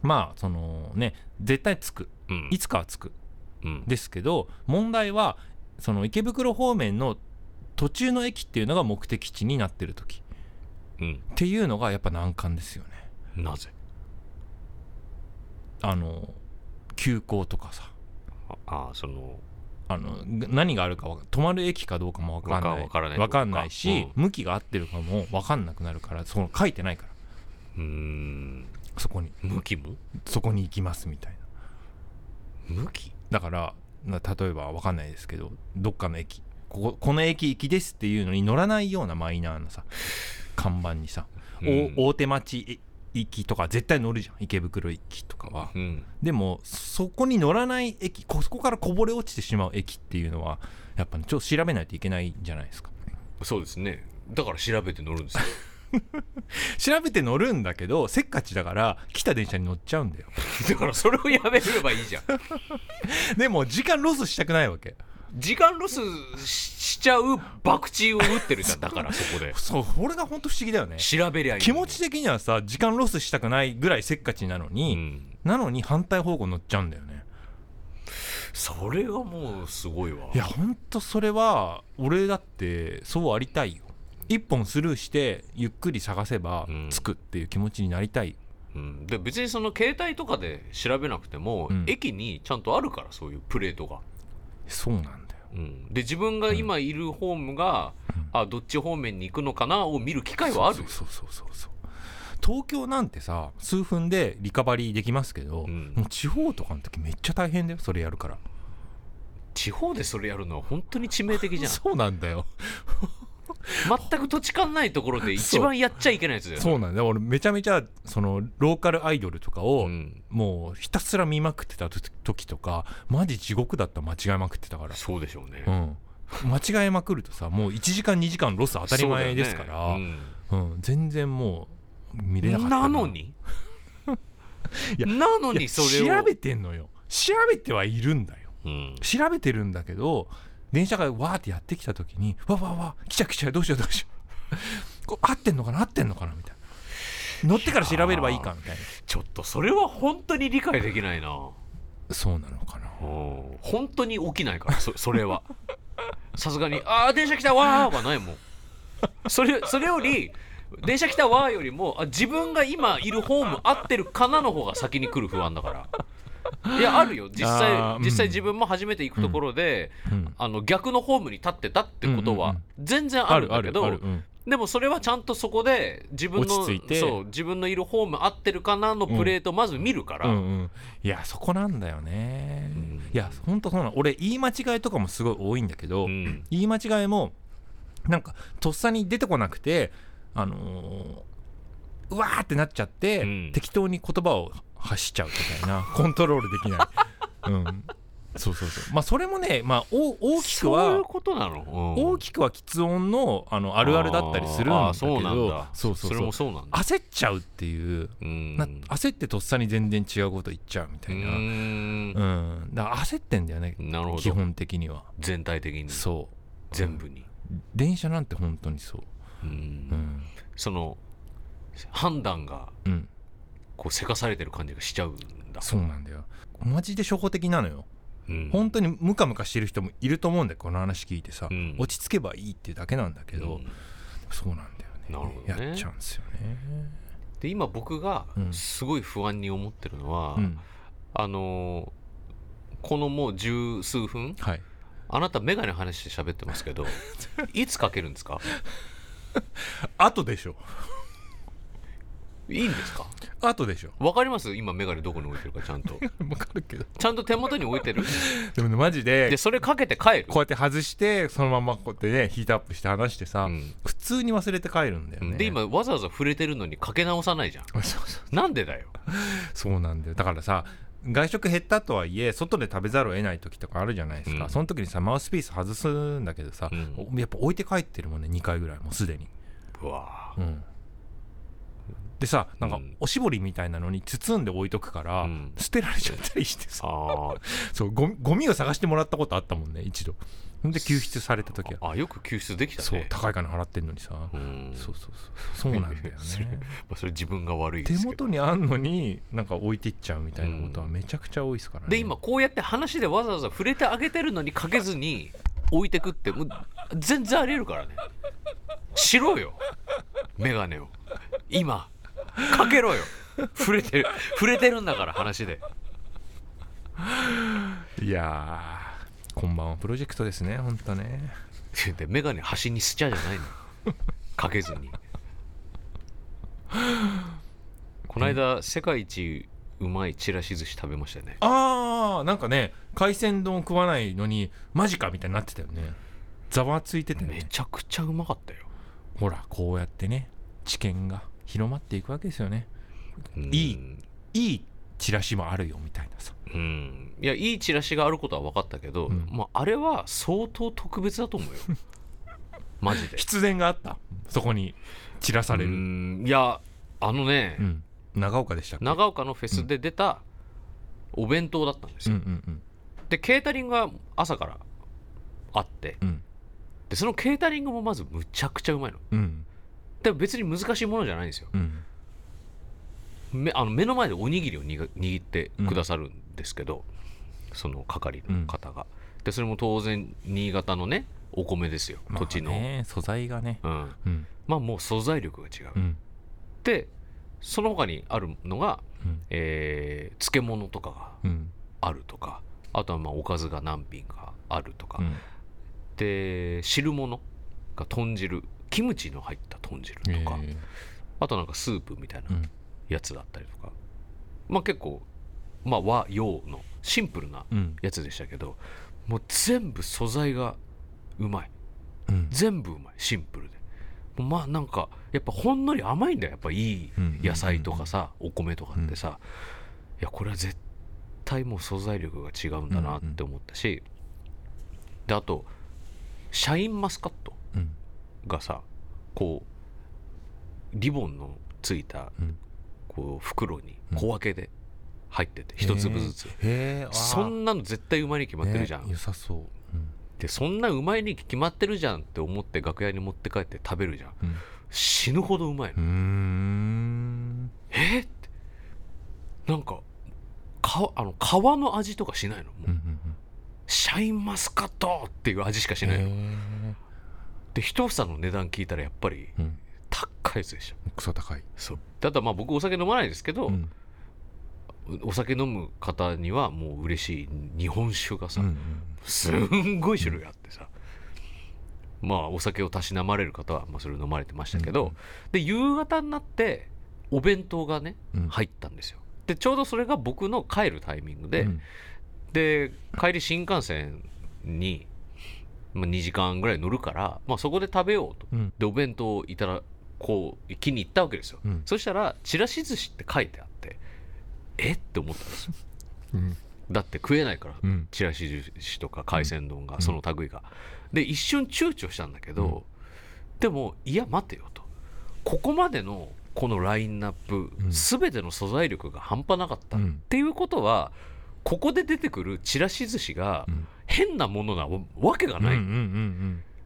まあそのね絶対着く。うん。いつかは着く。うんですけど問題はその池袋方面の途中の駅っていうのが目的地になってる時。うん。っていうのがやっぱ難関ですよね。なぜ？あの急行とかさ。ああそのあの何があるか止まる駅かどうかも分かんない。わからないわかんないし、う向きが合ってるかも分かんなくなるからその書いてないから。うーん。そこに。向きも？そこに行きますみたいな。向き？だからな例えば分かんないですけどどっかの駅こここの駅行きですっていうのに乗らないようなマイナーなさ看板にさ、おうん。大手町行きとか絶対乗るじゃん。池袋行きとかは。うん。でもそこに乗らない駅こそこからこぼれ落ちてしまう駅っていうのはやっぱねちょっと調べないといけないんじゃないですか。そうですね。だから調べて乗るんですよ 調べて乗るんだけどせっかちだから来た電車に乗っちゃうんだよ。だからそれをやめればいいじゃん。でも時間ロスしたくないわけ。時間ロスしちゃう博打を打ってるじゃん。だからそこで。そうこれが本当不思議だよね。調べりゃいい気持ち的にはさ時間ロスしたくないぐらいせっかちなのうに、ん。なのに反対方向乗っちゃうんだよね。それがもうすごいわ。いやほんとそれは俺だってそうありたいよ一本スルーしてゆっくり探せばうん。着くっていう気持ちになりたい、うん、で別にその携帯とかで調べなくても、うん。駅にちゃんとあるからそういうプレートが、そうなんだよ。うん、で自分が今いるホームが、あどっち方面に行くのかなを見る機会はある。そうそうそうそうそう。東京なんてさ数分でリカバリーできますけど、うん。もう地方とかの時めっちゃ大変だよそれやるから。地方でそれやるのは本当に致命的じゃん。そうなんだよ全く土地勘ないところで一番やっちゃいけないやつだよね。そう。なんだ。よ俺めちゃめちゃそのローカルアイドルとかを、うん。もうひたすら見まくってた時とかマジ地獄だった間違えまくってたから。そうでしょうね。うん。間違えまくるとさもう1時間2時間ロス当たり前ですから。そうだよね。うん、全然もう見うんれなかったな。のに？いやなのにそれを調べてんのよ。調べてはいるんだよ。うん。調べてるんだけど電車がわーってやってきた時にわわわ来ちゃ来ちゃどうしようどうしよう。こう合ってんのかな合ってんのかなみたいな。乗ってから調べればいいかみたいちょっとそれは本当に理解できないな。なそうなのかな。うん本当に起きないからそ それは。さすがに「ああ電車来たわー」はないもん。それそれより電車来たわーよりもあ自分が今いるホーム合ってるかなの方が先に来る不安だからいやあるよ。実際実際自分も初めて行くところで、うん。あの逆のホームに立ってたってことはうんうんうん。全然あるんだけど、でもそれはちゃんとそこで自分のそう自分のいるホーム合ってるかなのプレートをまず見るから、うんうん、いやそこなんだよね、うん。いやほんとそうなの。俺言い間違いとかもすごい多いんだけど、うん。言い間違いもなんかとっさに出てこなくてあのーうわーってなっちゃって、うん。適当に言葉を発しちゃうみたいな コントロールできない、うん、そうそうそう。まあそれもね、まあ、お大きくそういうはことなの、うん。大きくは喫音のあのあるあるだったりするんだけどだ。そうそうそう。もそうなんだ。焦っちゃうっていううん。な焦ってとっさに全然違うこと言っちゃうみたいな、うーん。うん、だ焦ってんだよねなるほど。基本的には。全体的に。そう。全部に、電車なんて本当にそう。うん。うん。その判断がうんこうせかされてる感じがしちゃうんだ。そうなんだよ。マジで初歩的なのよ。うん。本当にムカムカしてる人もいると思うんだよこの話聞いてさ、うん。落ち着けばいいっていうだけなんだけど、うん。そうなんだよね。なるほどね。やっちゃうんですよね。で今僕がうん。すごい不安に思ってるのは、うん。あのーこのもう十数分はい。あなた眼鏡話して喋ってますけど いつかけるんですか？後でしょいいんですか？後でしょ。わかります？今眼鏡どこに置いてるかちゃんと。わかるけど。ちゃんと手元に置いてる？でもねマジででそれかけて帰る？こうやって外してそのままこうやってねヒートアップして話してさ、うん。普通に忘れて帰るんだよね。で今わざわざ触れてるのにかけ直さないじゃん。そうそうなんでだよ？そうなんだよ。だからさ外食減ったとはいえ外で食べざるを得ない時とかあるじゃないですか、うん。その時にさマウスピース外すんだけどさ、うん。やっぱ置いて帰ってるもんね2回ぐらいもうすでに、うわうん、でさなんかうん。おしぼりみたいなのに包んで置いとくから、うん。捨てられちゃったりしてさ。あ そうゴミゴミを探してもらったことあったもんね一度。ほんで救出された時は。ーあよく救出できたね。そう高い金払ってんのにさ、うん。そうそうそう。そうなんだよ それねまあそれ自分が悪いで手すけど。元にあんのになんか置いていっちゃうみたいなことはめちゃくちゃ多いですからね、で今こうやって話でわざわざ触れてあげてるのにかけずに置いてくってもう全然ありえるからね。しろよ。眼鏡を。今かけろよ。触れてる触れてるんだから話で。いやーこんばんはプロジェクトですねほんとね。で眼鏡端にしちゃじゃないのかけずに。この間世界一うまいちらし寿司食べましたよね。あーなんかね海鮮丼食わないのにマジかみたいになってたよね。ざわついててね。めちゃくちゃうまかったよ。ほらこうやってね知見が広まっていくわけですよね。うん。いいいいチラシもあるよみたいなさ。うん。いやいいチラシがあることは分かったけど、うん。まあ、あれは相当特別だと思うよ。マジで。必然があった。そこに散らされうる、ん。いやあのね、うん長岡でした長岡のフェスで出たお弁当だったんですうんよ、うん。でケータリングが朝からあってうん。うんでそのケータリングもまずむちゃくちゃうまいの。うん。でも別に難しいものじゃないんですよ。うん。めあの目の前でおにぎりを握ってくださるんですけど、その係の方が、でそれも当然新潟のねお米ですよ。土地の、まあね素材がね。うん、うん。まあもう素材力が違う、うん。でその他にあるのが、うん。えー漬物とかがうん。あるとかあとはまあおかずが何品かあるとか、うん。で汁物が豚汁キムチの入った豚汁とか、えあとなんかスープみたいなうん。やつだったりとか、まあ結構まあ和洋のシンプルなうん。やつでしたけどもう全部素材がうまい。うん。全部うまい。シンプルでまあなんかやっぱほんのり甘いんだよやっぱいい野菜とかさお米とかってさ。いやこれは絶対もう素材力が違うんだなって思ったしであとシャインマスカットうん。がさこうリボンのついたうん。こう袋に小分けで入ってて一粒ずつ。そんなの絶対うまいに決まってるじゃん、良さそうでそんなうまいに決まってるじゃんって思って楽屋に持って帰って食べるじゃん。うん。死ぬほどうまいの、えっって。なんかかあの皮の味とかしないの？もう、うんうんシャインマスカットっていう味しかしないの、で一房の値段聞いたらやっぱりえうん。高いやつでしょ。クソ高い。そう。ただまあ僕お酒飲まないですけど、うんお酒飲む方にはもう嬉しい日本酒がさ、うんすんごい種類あってさ、まあお酒をたしなまれる方はまあそれを飲まれてましたけど、うんで夕方になってお弁当がねうん。入ったんですよ。でちょうどそれが僕の帰るタイミングで、うん。で帰り新幹線に、まあ、2時間ぐらい乗るから、まあ、そこで食べようと。うん。でお弁当をいただこう気に入ったわけですよ、うん。そしたらちらし寿司って書いてあってえ？って思ったんですよ。うん。だって食えないから。うん。ちらし寿司とか海鮮丼がその類が、で一瞬躊躇したんだけど、うん。でもいや待てよと。ここまでのこのラインナップ、うん。全ての素材力が半端なかった、っうん。ていうことはここで出てくるちらし寿司がうん。変なものなわけがない、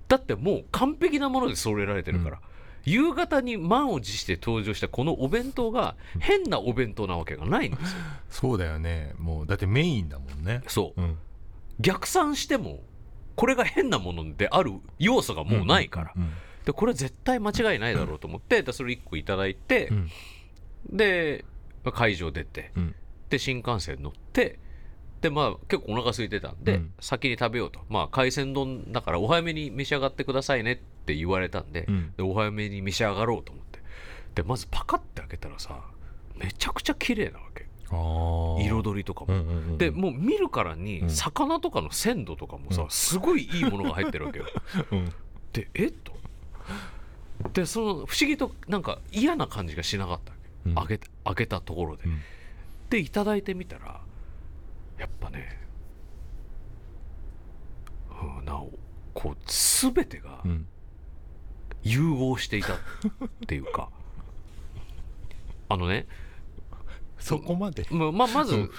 だってもう完璧なもので揃えられてるから、夕方に満を持して登場したこのお弁当が変なお弁当なわけがないんですよ。そうだよね。もうだってメインだもんね。そう。うん。逆算してもこれが変なものである要素がもうないから、うんでこれ絶対間違いないだろうと思ってでそれ1個いただいてう、ん。でまあ会場出てうん。で新幹線乗ってでまあ結構お腹空いてたんで、うん。先に食べようと。まあ海鮮丼だからお早めに召し上がってくださいねって言われたんで,、うん。でお早めに召し上がろうと思って。でまずパカッて開けたらさめちゃくちゃ綺麗なわけ。彩りとかも、うんうんうん。でもう見るからにうん。魚とかの鮮度とかもさ、うん。すごいいいものが入ってるわけよ。うん。でえっと？でその不思議となんか嫌な感じがしなかったわけ、うん。開けた開けたところで、うん。でいただいてみたらやっぱね、うん、なおこう全てがうん。融合していたっていうか。あのねそこまで。まままずうん。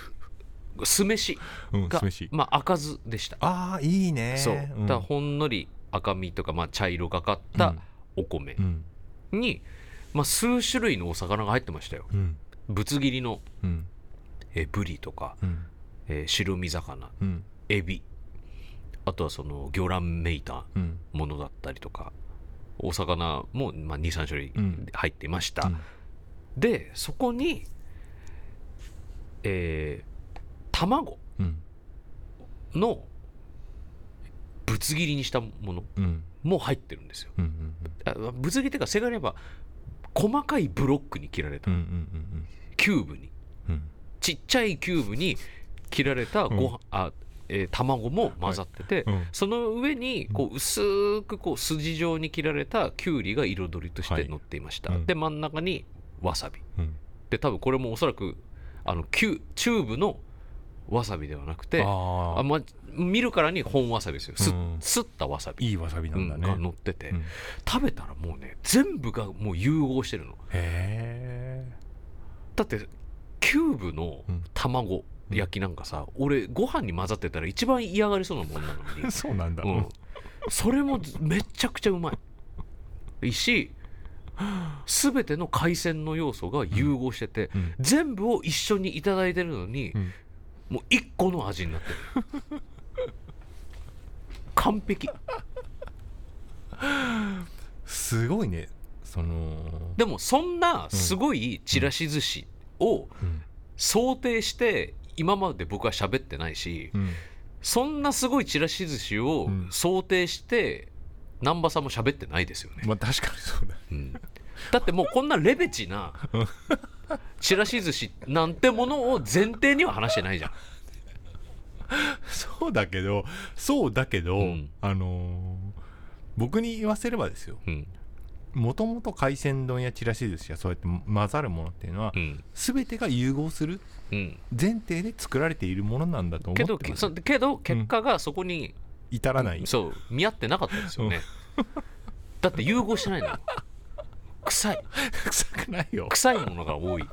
酢飯がうんまあ、赤酢でした。ああいいね。そう。だん。からほんのり赤みとか、まあ、茶色がかったお米うん。に、まあ、数種類のお魚が入ってましたよ。うん。ぶつ切りのうん。えーブリとか、うんえー白身魚うん。エビあとはその魚卵めいたうん。ものだったりとかお魚も、まあ、23種類うん。入っていました、うん。でそこにえー卵うん。のぶつ切りにしたものうん。も入ってるんですよ。ぶつ切りっていうか正確に言えば細かいブロックに切られた。キューブに。うん。ちっちゃいキューブに切られたご飯、あえー卵も混ざってて、うん。その上にこう薄くこう筋状に切られたきゅうりが彩りとして乗っていました、はいうん。で真ん中にわさび。うん。で多分これもおそらくあのキュチューブのわさびではなくてあま見るからに本わさびですよ。す,、うん。すったわさび。いいわさびなんだうんがね乗ってて、うん。食べたらもうね全部がもう融合してるの。へだってキューブのうん。卵焼きなんかさ、俺ご飯に混ざってたら一番嫌がりそうなもんなのに。え そうなんだ。うん、それもめちゃくちゃうまい。いし全ての海鮮の要素が融合してて、うん。全部を一緒にいただいてるのに、うん。もう一個の味になってる。完璧。すごいね。そのでもそんなすごいちらし寿司をうん。想定して今まで僕は喋ってないしうん。そんなすごいちらし寿司をうん。想定して南波さんも喋ってないですよね、まあ確かにそうだ。うん。だってもうこんなレベチなちらし寿司なんてものを前提には話してないじゃん。そうだけどそうだけど、うん。あのー僕に言わせればですよ。うんもともと海鮮丼やちらし寿司やそうやって混ざるものっていうのは、うん。全てが融合するうん。前提で作られているものなんだと思けどってますそけど結果がそこに、至らない、そう見合ってなかったですよね。だって融合してないの。よ臭い。臭くないよ。臭いものが多い。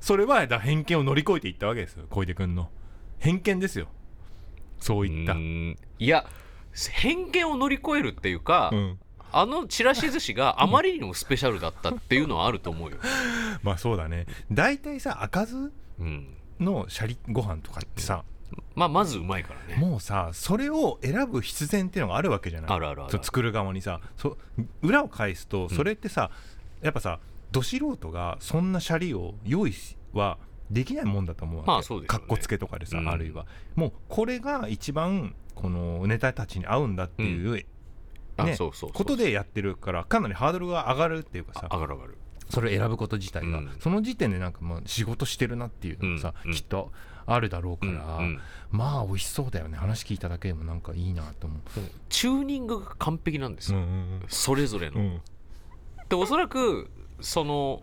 それは偏見を乗り越えていったわけですよ小出君の。偏見ですよ。そういった。いや偏見を乗り越えるっていうか、うんあのちらし寿司があまりにもスペシャルだったっていうのはあると思うよ、まあそうだね。大体さ赤酢うん、のシャリご飯とかってさ、まあまずうまいからね。もうさそれを選ぶ必然っていうのがあるわけじゃない。あるある作る側にさ。そ裏を返すとそれってさ、やっぱさど素人がそんなシャリを用意はできないもんだと思うわけ。まあそうですよね。かっこつけとかでさ、うん。あるいは。もうこれが一番このネタたちに合うんだっていう、あね。そうそうことでやってるからかなりハードルが上がるっていうかさ。あ上がる上がる。それを選ぶこと自体が、うん。その時点でなんかもう仕事してるなっていうのがさ、うんうん。きっとあるだろうから、うんうん。まあ美味しそうだよね。話聞いただけでもなんかいいなと思う。チューニングが完璧なんですよ、それぞれの、うん。でおそらくその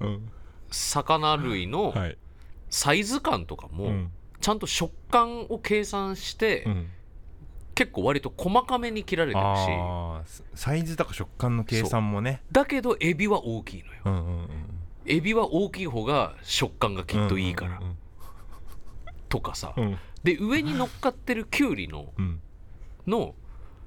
うん。魚類のはい。サイズ感とかも、うん。ちゃんと食感を計算して、うん結構割と細かめに切られてるし。サイズとか食感の計算もね。だけどエビは大きいのよ。うんうんうん。エビは大きい方が食感がきっといいから、うんとかさ、うん。うん。で上に乗っかってるきゅうりのうん。の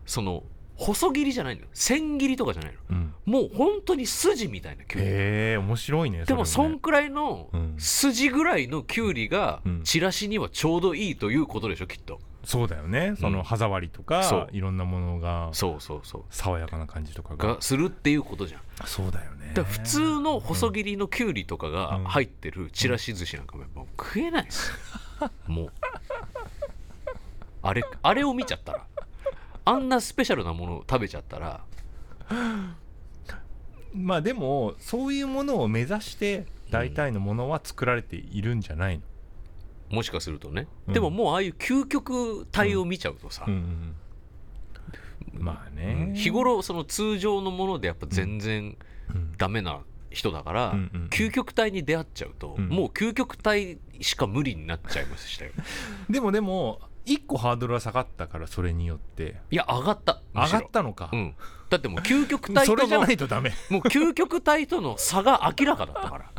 その細切りじゃないのよ。千切りとかじゃないの。うん。もう本当に筋みたいなきゅうりへえ面白いねでもそんくらいのうん。筋ぐらいのきゅうりがうん。チラシにはちょうどいいということでしょきっとそうだよね。その歯触りとか、そう。いろんなものがそうそうそう。爽やかな感じとかが。がするっていうことじゃんそうだよね普通の細切りのきゅうりとかがうん。入ってるちらし寿司なんかももう食えないです。よ もう。あれあれを見ちゃったら。あんなスペシャルなものを食べちゃったら。まあでもそういうものを目指して大体のものは作られているんじゃないの、もしかするとね、うん。でももうああいう究極体を見ちゃうとさ、まあね、うん日頃その通常のものでやっぱ全然うん。ダメな人だから、究極体に出会っちゃうと、うん。もう究極体しか無理になっちゃいましたよ。でもでも一個ハードルは下がったからそれによって。いや上がった。む上がったのか、うん、だってもう究極体と それじゃのないとダメ。もう究極体との差が明らかだったから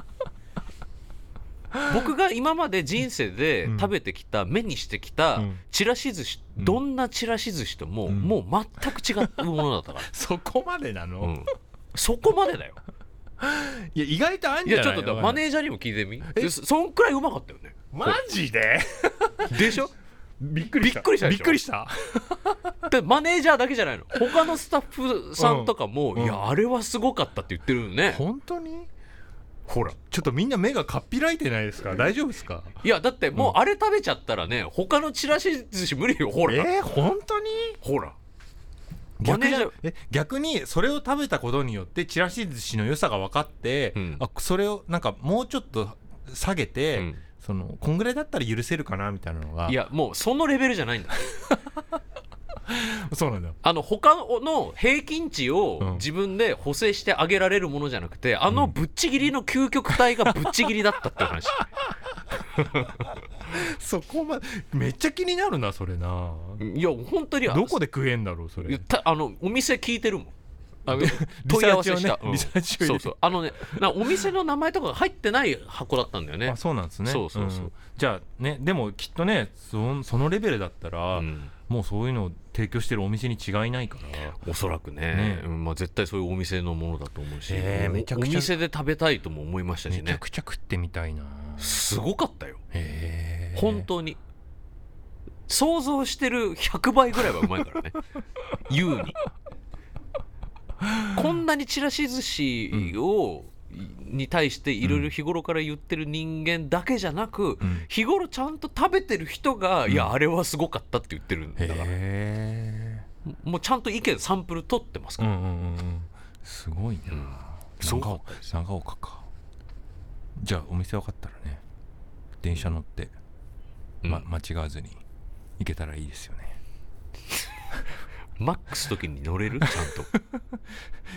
僕が今まで人生で食べてきた、目にしてきたうん。ちらし寿司、うん。どんなちらし寿司とも、うん。もう全く違うものだったか そこまでなの、ら、うん、そこまでだよ。いや意外とあんいじゃない？やちょっとマネージャーにも聞いてみ？そそんくらいうまかったよね。マジで？でしょ？びっくりした。びっくりしたびっくりした？でマネージャーだけじゃないの。他のスタッフさんとかも、うん。いやあれはすごかったって言ってるよね。本当に？ほらちょっとみんな目がかっぴらいてないですか？大丈夫ですか？いやだってもうあれ食べちゃったらね他のちらし寿司無理よほら、えー、本当に？ほら。マ逆にえ逆にそれを食べたことによってちらし寿司の良さが分かって、うん。あそれをなんかもうちょっと下げて、うん。そのこんぐらいだったら許せるかなみたいなのが。いやもうそのレベルじゃないんだ そうなんだ。よあの他の平均値をうん。自分で補正してあげられるものじゃなくて、あのぶっちぎりの究極体がぶっちぎりだったって話。そこまでめっちゃ気になるなそれな。いや本当にどこで食えんだろうそれ。たあのお店聞いてるもん。あリ 問い合わせした、ねリサーチを入れて。そうそう。あのねなお店の名前とかが入ってない箱だったんだよね。あそうなんですね。そうそうそう。ん。じゃあねでもきっとねそそのレベルだったら、うんもうそういうのを提供してるお店に違いないから。おそらくね。ね。うんまあ、絶対そういうお店のものだと思うし、へーめちゃくちゃお店で食べたいとも思いましたしめちゃねくちゃ食ってみたいな。すごかったよ。へえ本当に。想像してる100倍ぐらいはうまいからね。優に。こんなにちらし寿司を、に対していろいろ日頃から言ってる人間だけじゃなく、うん。日頃ちゃんと食べてる人が、いやあれはすごかったって言ってるんだから。へえもうちゃんと意見サンプル取ってますから、うんうんうんうん。すごいな、うん。長岡岡かじゃあお店分かったらね電車乗って、ま、うん。間違わずに行けたらいいですよねマックス時に乗れる？ちゃんと。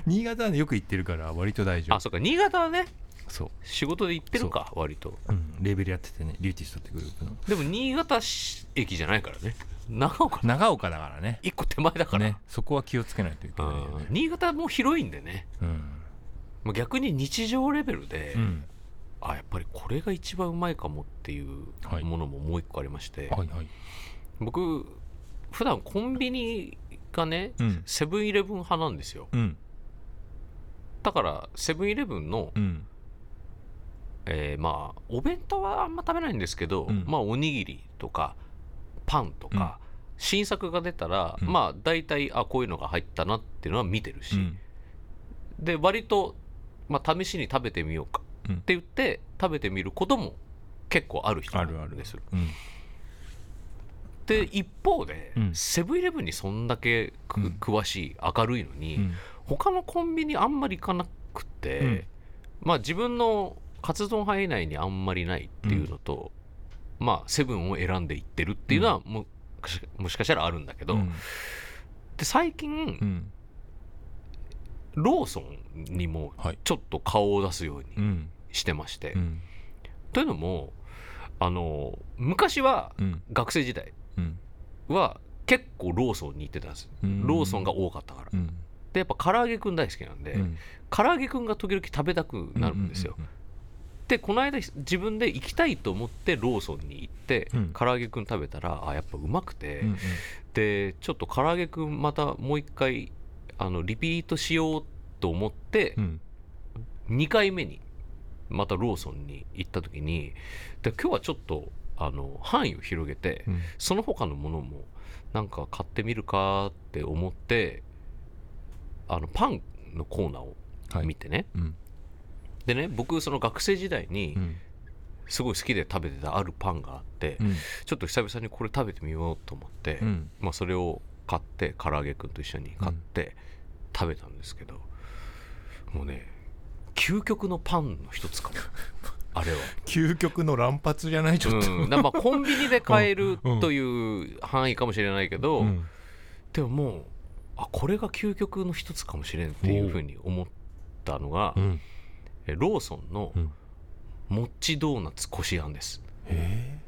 新潟はねよく行ってるから割と大丈夫。あそうか。新潟はねそう、仕事で行ってるか割と。うん、レーベルやっててねリューティストってグループの。でも新潟市駅じゃないからね。長岡。長岡だからね。一個手前だから、ね。そこは気をつけないといけないね。新潟も広いんでね。うん、まあ逆に日常レベルで、うん、あやっぱりこれが一番うまいかもっていうはい。ものももう一個ありまして、はいはい。僕普段コンビニがねうん。セブンイレブン派なんですよ。うん。だからセブンイレブンの、うん。えーまあお弁当はあんま食べないんですけど、うん。まあおにぎりとかパンとか、新作が出たら、うん。まあ大体あこういうのが入ったなっていうのは見てるし、うん。で割と、まあ、試しに食べてみようかうん。って言って食べてみることも結構ある人なあるある。んですようんで一方で、うん。セブンイレブンにそんだけく、うん。詳しい明るいのに、うん。他のコンビニあんまり行かなくて、うん。まあ自分の活動範囲内にあんまりないっていうのと、まあセブンを選んで行ってるっていうのはも,、もしかしたらあるんだけど、うん。で最近、うん。ローソンにもはい。ちょっと顔を出すようにうん。してまして、うん。というのもあの昔はうん。学生時代うんは結構ローソンに行ってたんですうん。ローソンが多かったから。うん。でやっぱ唐揚げくん大好きなんで、うん。唐揚げくんが時々食べたくなるんですよ、うんでこの間自分で行きたいと思ってローソンに行って、うん。唐揚げくん食べたらあやっぱうまくて、うんうん。でちょっと唐揚げくんまたもう一回あのリピートしようと思ってう、ん。2回目にまたローソンに行った時にで今日はちょっとあの範囲を広げて、うん。その他のものもなんか買ってみるかって思ってあのパンのコーナーをはい。見てね、うん。でね僕その学生時代にうん。すごい好きで食べてたあるパンがあって、うん。ちょっと久々にこれ食べてみようと思って、うん。まあ、それを買って唐揚げくんと一緒に買って食べたんですけど、もうね究極のパンの一つかも あれは。究極の乱発じゃないちょっと。うん、まあコンビニで買えるうんという範囲かもしれないけど、うん。でももうあこれが究極の一つかもしれんっていうふうに思ったのが、うん。えローソンのうん。もっちドーナツこしあんです。へ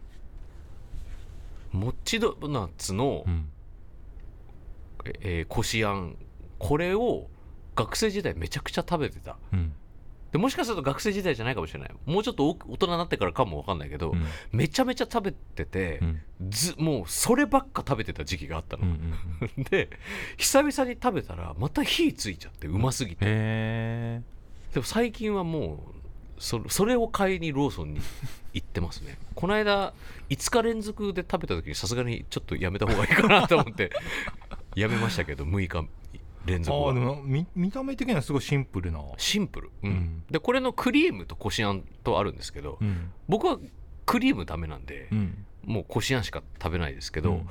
もっちドーナツのえ、こしあん。これを学生時代めちゃくちゃ食べてた。うんでもしかすると学生時代じゃないかもしれない。もうちょっと大大人になってからかもわかんないけど、うん。めちゃめちゃ食べててう、ん。ずもうそればっか食べてた時期があったの、うんうん で久々に食べたらまた火ついちゃってうますぎて、でも最近はもうそそれを買いにローソンに行ってますね。この間5日連続で食べた時にさすがにちょっとやめた方がいいかなと思ってやめましたけど6日連続ああではも見見た目的にはすごいシンプルな。シンプル、うん。うん。でこれのクリームとこしあんとあるんですけど、うん。僕はクリームダメなんでう、ん。もうこしあんしか食べないですけど、うん。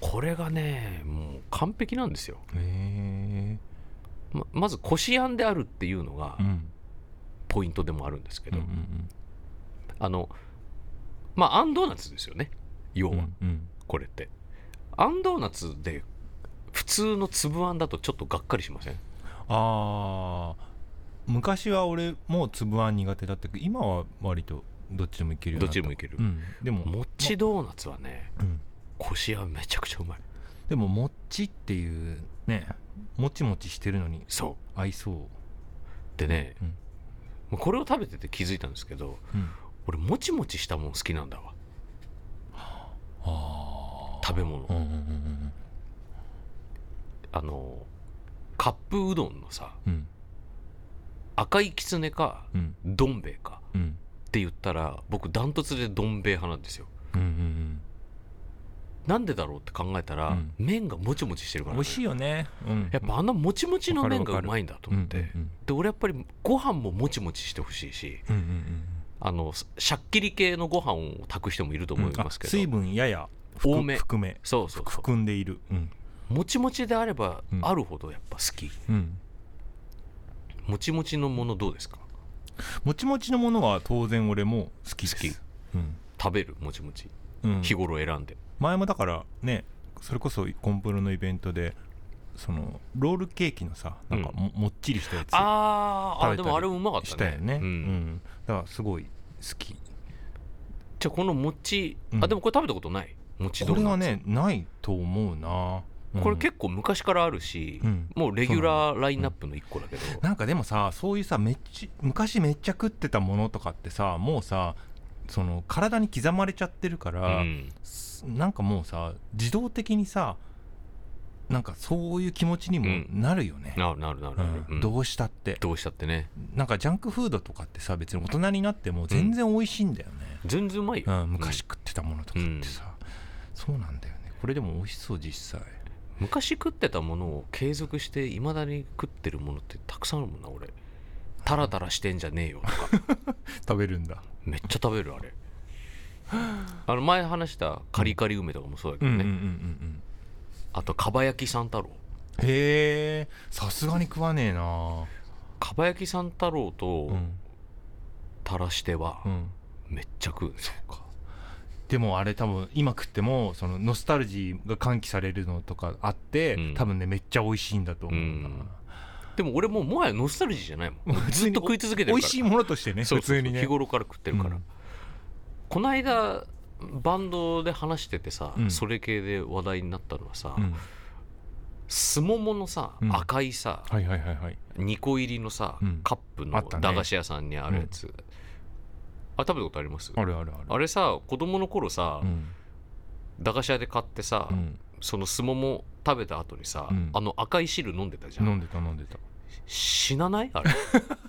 これがねもう完璧なんですよ。へえままずこしあんであるっていうのがうん。ポイントでもあるんですけど、うんうんあのまああんドーナツですよね。要は、うんうん。これって。あんドーナツで普通の粒あんだとちょっとがっかりしません？ああ昔は俺もう粒あん苦手だったけど今は割とどっちでもいけるよどっちでもいける。うん、でももっちドーナツはねうん。こしあんめちゃくちゃうまい。でももっちっていうねもちもちしてるのにそう。合いそう。でね、うん。これを食べてて気づいたんですけどうん。俺もちもちしたもん好きなんだわ。ああ食べ物。うんうんうんあのカップうどんのさうん。赤いきつねかうん。どん兵衛かうん。って言ったら僕ダントツでどん兵衛派なんですよ。うんうんなんでだろうって考えたら、うん。麺がもちもちしてるから、うん美味しいよね。うん。やっぱあんなもちもちの麺がうまいんだとうん思って、うんで俺やっぱりご飯ももちもちしてほしいしうんうんうん。あのしゃっきり系のご飯を炊く人もいると思いますけど、あ水分やや含多め。含め。そうそうそう。含んでいる。うんもちもちであればうん。あるほどやっぱ好き、うん。もちもちのものどうですか？もちもちのものは当然俺も好きです。好き。うん。食べる？もちもち。うん。日頃選んで。前もだからねそれこそコンプロのイベントでそのロールケーキのさなんかも,、もっちりしたやつあーあでもあれもうまかったね。よね、ううん。んだからすごい好き。じゃあこの餅、うん。あでもこれ食べたことない？餅ドこれーナツはねないと思うな、うんこれ結構昔からあるし、うん。もうレギュラーラインナップの一個だけど、なんかでもさそういうさめっち昔めっちゃ食ってたものとかってさもうさその体に刻まれちゃってるから、うん。すなんかもうさ自動的にさなんかそういう気持ちにもなるよね、なるなるなる。なる、うん。うん。どうしたって。どうしたってね。なんかジャンクフードとかってさ別に大人になっても全然美味しいんだよね、全然うまいよ、うん昔食ってたものとかってさ、そうなんだよね。これでも美味しそう実際昔食ってたものを継続していまだに食ってるものってたくさんあるもんな俺。タラタラしてんじゃねえよとか。食べるんだ。めっちゃ食べるあれ。あの前話したカリカリ梅とかもそうだけうんどね、うんうんうんうんあとかば焼き三太郎。へえさすがに食わねえな。かば焼き三太郎うとん。たらしてはうん。めっちゃ食うね、でもあれ多分今食ってもそのノスタルジーが喚起されるのとかあって、うん。多分ねめっちゃ美味しいんだと思うな、うん。でも俺もうもはやノスタルジーじゃないもん。ずっと食い続けてるから。美味しいものとしてね普通にね。日頃から食ってるから、うん。この間バンドで話しててさ、うん。それ系で話題になったのはさ、うん。すもものさ、うん。赤いさはいはいはいはい。2個入りのさ、うん。カップの駄菓子屋さんにあるやつ、あ食べたことあります？あるあるある。あれさ子供の頃さ、うん。駄菓子屋で買ってさ、うん。そのすもも食べた後にさ、うん。あの赤い汁飲んでたじゃん。飲んでた飲んでた。死なない？あれ。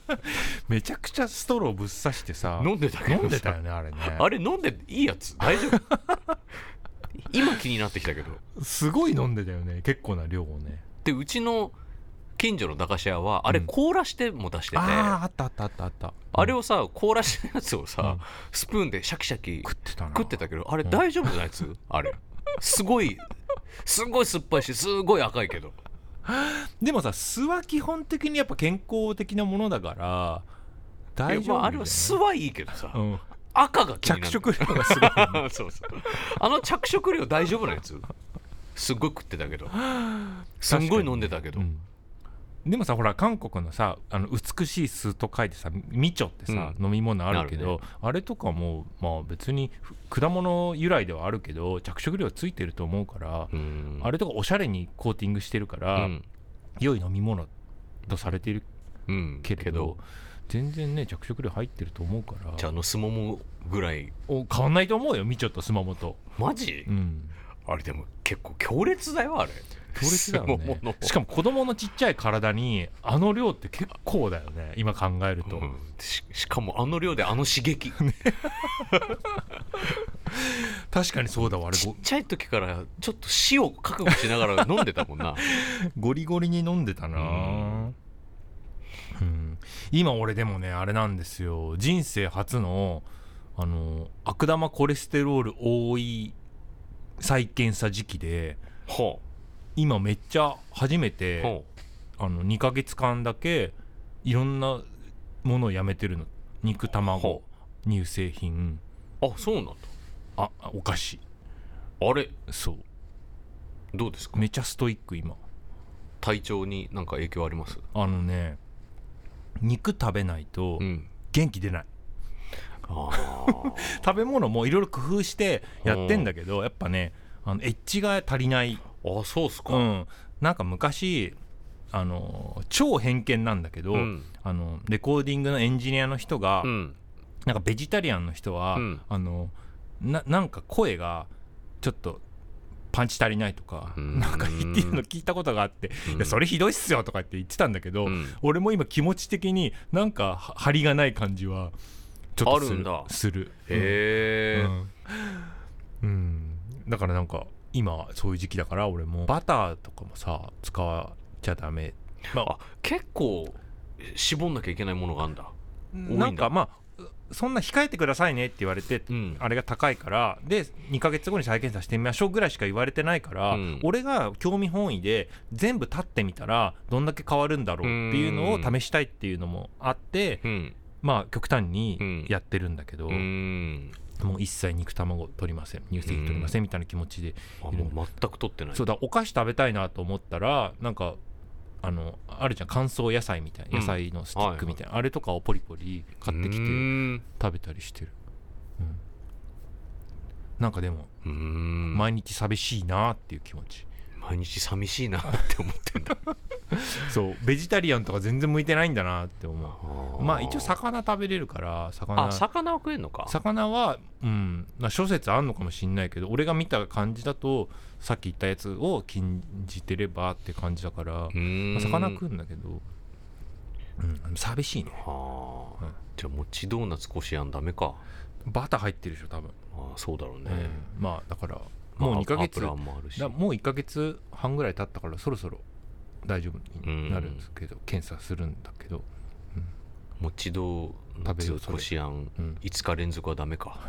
めちゃくちゃストローぶっ刺してさ飲んでたけどさ。飲んでたよねあれね。あれ飲んでいいやつ。大丈夫？今気になってきたけど。すごい飲んでたよね結構な量をね。でうちの近所の駄菓子屋はあれうん。凍らしても出してて、ああああったあったあったあった。れををさ凍らしたやつをさ、うん。スプーンでシャキシャキ食ってたな。食ってたけどあれうん。大丈夫なやつ？あれ。すごいすごい酸っぱいしすごい赤いけど。でもさ酢は基本的にやっぱ健康的なものだから大丈夫まああれは酢はいいけどさ、うん、赤が着色料がすごい。そうそう。あの着色料大丈夫なやつ？すっごい食ってたけど。すんごい飲んでたけど、うんでもさほら韓国のさあの美しい酢と書いてさみちょってさ、飲み物あるけどね。あれとかもまあ別にふ果物由来ではあるけど着色料ついてると思うから、うん。あれとかおしゃれにコーティングしてるから、うん。良い飲み物とされているうん。けれど全然ね着色料入ってると思うから。じゃああのすももぐらい。お変わんないと思うよみちょとスマモと、マジ、うん、あれでも結構強烈だよあれ強烈だよね。しかも子供のちっちゃい体にあの量って結構だよね。今考えると、うん。ししかもあの量であの刺激。確かにそうだわあれ。ちっごちゃい時からちょっと死を覚悟しながら飲んでたもんな。ゴリゴリに飲んでたな、うん。うん。今俺でもねあれなんですよ。人生初のあの悪玉コレステロール多い再検査時期でほ今めっちゃ初めうてほあの2ヶ月間だけいろんなものをやめてるの。肉卵ほ乳製品。うあそうなんだ。あお菓子。あれ？そう。どうですか？めちゃストイック今。体調になんか影響あります？あのね肉食べないとうん。元気出ない、あ 食べ物もいろいろ工夫してやってんだけどやっぱねあのエッジが足りない、ーあそうっすか、うん、なんか昔あの超偏見なんだけど、うん。あのレコーディングのエンジニアの人が、うん。なんかベジタリアンの人は、うん。あのななんか声がちょっとパンチ足りないとか、うん。なんか言ってるの聞いたことがあって、うん。いやそれひどいっすよとかって言ってたんだけど、うん。俺も今気持ち的になんかは張りがない感じはちょっとする。あるんだ。する。へえ、うん、うん。だからなんか今そういう時期だから俺も。バターとかもさ使っちゃダメ。あ結構絞んなきゃいけないものがあるんだ。なんかまあそんな控えてくださいねって言われて、うん。あれが高いからで2ヶ月後に再検査してみましょうぐらいしか言われてないから、うん。俺が興味本位で全部立ってみたらどんだけ変わるんだろうっていうのを試したいっていうのもあって、うん。まあ極端にうん。やってるんだけど、うんもう一切肉卵取りません。乳製品取りませんみたいな気持ちで、あもう全く取ってない。そうだお菓子食べたいなと思ったらなんかあのあるじゃん。乾燥野菜みたいなうん。野菜のスティックみたいな、あれとかをポリポリ買ってきてうん。食べたりしてる、うん、なんかでもうん。毎日寂しいなっていう気持ち、毎日寂しいなって思ってんだ そうベジタリアンとか全然向いてないんだなって思う。まあ一応さ魚食べれるから魚。あ魚は食えんのか。魚はうん。まあ諸説あんのかもしんないけど俺が見た感じだとさっき言ったやつを禁じてればって感じだから、まあ魚食うんだけど、うん、寂しいね。はあ、うん。じゃあ餅ドーナツこしあんダメか。バター入ってるでしょ多分、ああそうだろうね、うん。まあだからまあもう2ヶ月油もあるし。だもう1ヶ月半ぐらい経ったからそろそろ大丈夫になるんですけど、検査するんだけど、餅ドーナツ食べようこしあんうん。5日連続はダメか。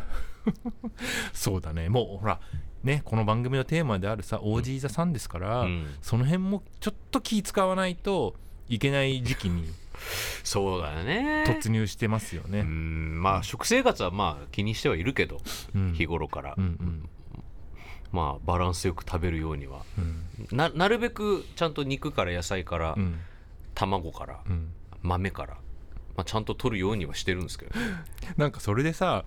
そうだね。もうほらねこの番組のテーマであるさオージー・ザ・さんですから、うん。その辺もちょっと気使わないといけない時期に そうだよね。突入してますようね。ん。まあ食生活はまあ気にしてはいるけどうん。日頃から、うんうんまあバランスよく食べるようには。うん。ななるべくちゃんと肉から野菜から、うん。卵からうん。豆から、まあ、ちゃんと取るようにはしてるんですけどね。なんかそれでさ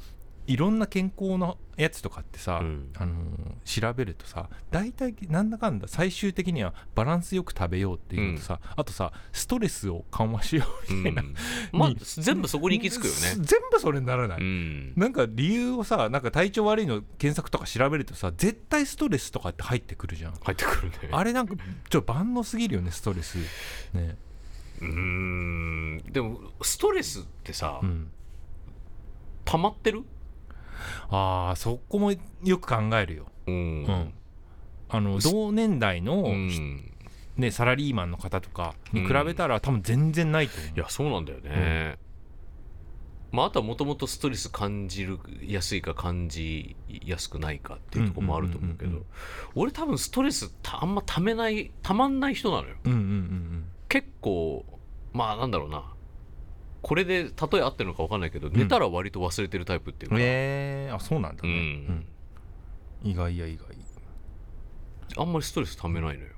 いろんな健康のやつとかってさ、うん。あのー調べるとさ大体なんだかんだ最終的にはバランスよく食べようっていうのとさ、あとさストレスを緩和しようみたいな、うん。まあに全部そこに行き着くよね。全部それにならない、うん。なんか理由をさなんか体調悪いの検索とか調べるとさ絶対ストレスとかって入ってくるじゃん。入ってくるね。あれなんかちょっと万能すぎるよねストレス。ね。うーん。でもストレスってさ、うん。溜まってる？ああそこもよく考えるよ。うん、うん。あの同年代の、うん。ね、サラリーマンの方とかに比べたら、多分全然ないと思う。いやそうなんだよね、まあ、あとはもともとストレス感じるやすいか感じやすくないかっていうところもあると思うけどうんうんうんうん。俺多分ストレスたあんまためないたまんない人なのよ。うんうんうん。結構まあなんだろうなこれで例え合ってるのか分かんないけど、寝たら割と忘れてるタイプっていううんか、えー、あそうなんだね、うん。うん。意外や意外。あんまりストレスためないのよ。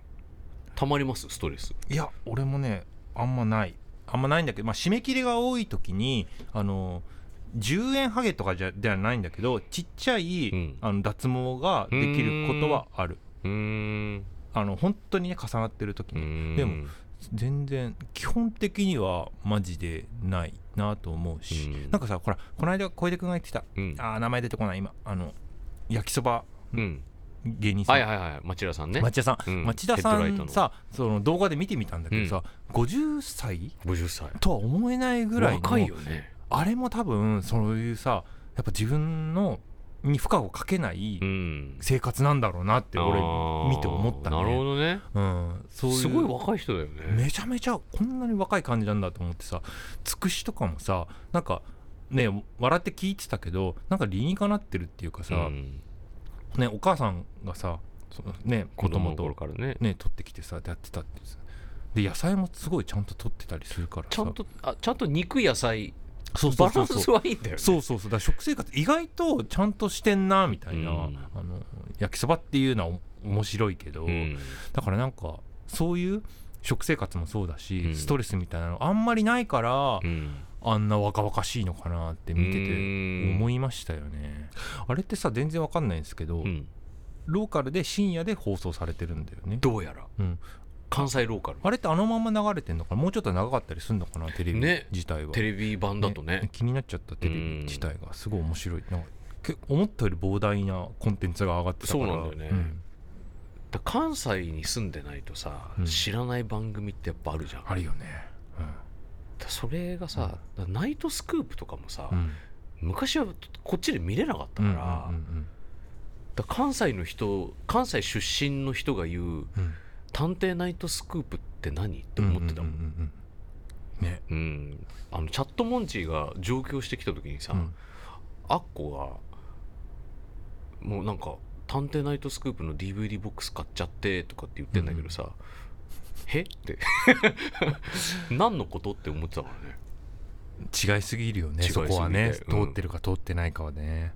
たまりますストレス。いや俺もねあんまない。あんまないんだけど、まあ、締め切りが多い時にあの10円ハゲとかじゃではないんだけどちっちゃい、うん。あの脱毛ができることはある。あの本当にね重なってる時に、ん。でも全然基本的にはマジでないなと思うし、うん。なんかさほらこの間小出君が言ってた。うん。あー名前出てこない今。あの焼きそばうん。芸人さん、はいはいはい町田さんね。町田さん、うん。町田さヘッドライトの。んさその動画で見てみたんだけどさ、50歳。50歳。とは思えないぐらいの若いよね。あれも多分そういうさやっぱ自分のに負荷をかけないうん。生活なんだろうなって俺見て思ったね。あーなるほどね。うん、そうすごい若い人だよね。めちゃめちゃこんなに若い感じなんだと思ってさつくしとかもさなんかね笑って聞いてたけどなんか理にかなってるっていうかさ、うん。ねお母さんがさそのね子供とからね。ね取ってきてさやってたってさで野菜もすごいちゃんと取ってたりするからさ。ちゃんとあちゃんと肉野菜そうそバランうそう。そうスはいいんだよね。そうそうそう。だ食生活意外とちゃんとしてんなみたいな、うん。あの焼きそばっていうのはお面白いけど、うん。だからなんかそういう食生活もそうだし、うん。ストレスみたいなのあんまりないから、うん。あんな若々しいのかなって見ててうん。思いましたよね。あれってさ全然わかんないんですけど、うん。ローカルで深夜で放送されてるんだよね、どうやら。うん、関西ローカル。あれってあのまま流れてんのかな？もうちょっと長かったりするのかな？テレビね。自体は、テレビ版だとね。気になっちゃったテレビ自体が。すごい面白い。なんかけ思ったより膨大なコンテンツが上がってたから。そうなんだよね。ん。だ関西に住んでないとさ、うん。知らない番組ってやっぱあるじゃん。あるよね。だそれがさ、だナイトスクープとかもさ、うん。昔はこっちで見れなかったうんから,、うんうん。だ関西の人関西出身の人が言ううん「探偵ナイトスクープって何?」って思ってたもん,、うんうんうんうんね。うん。あのチャットモンチーが上京してきた時にさ、うん。アッコがもうなんか「探偵ナイトスクープ」の DVD ボックス買っちゃってとかって言ってんだけどさ、へ？って。何のことって思ってたからね。違いすぎるよねそこはね、うん。通ってるか通ってないかはね。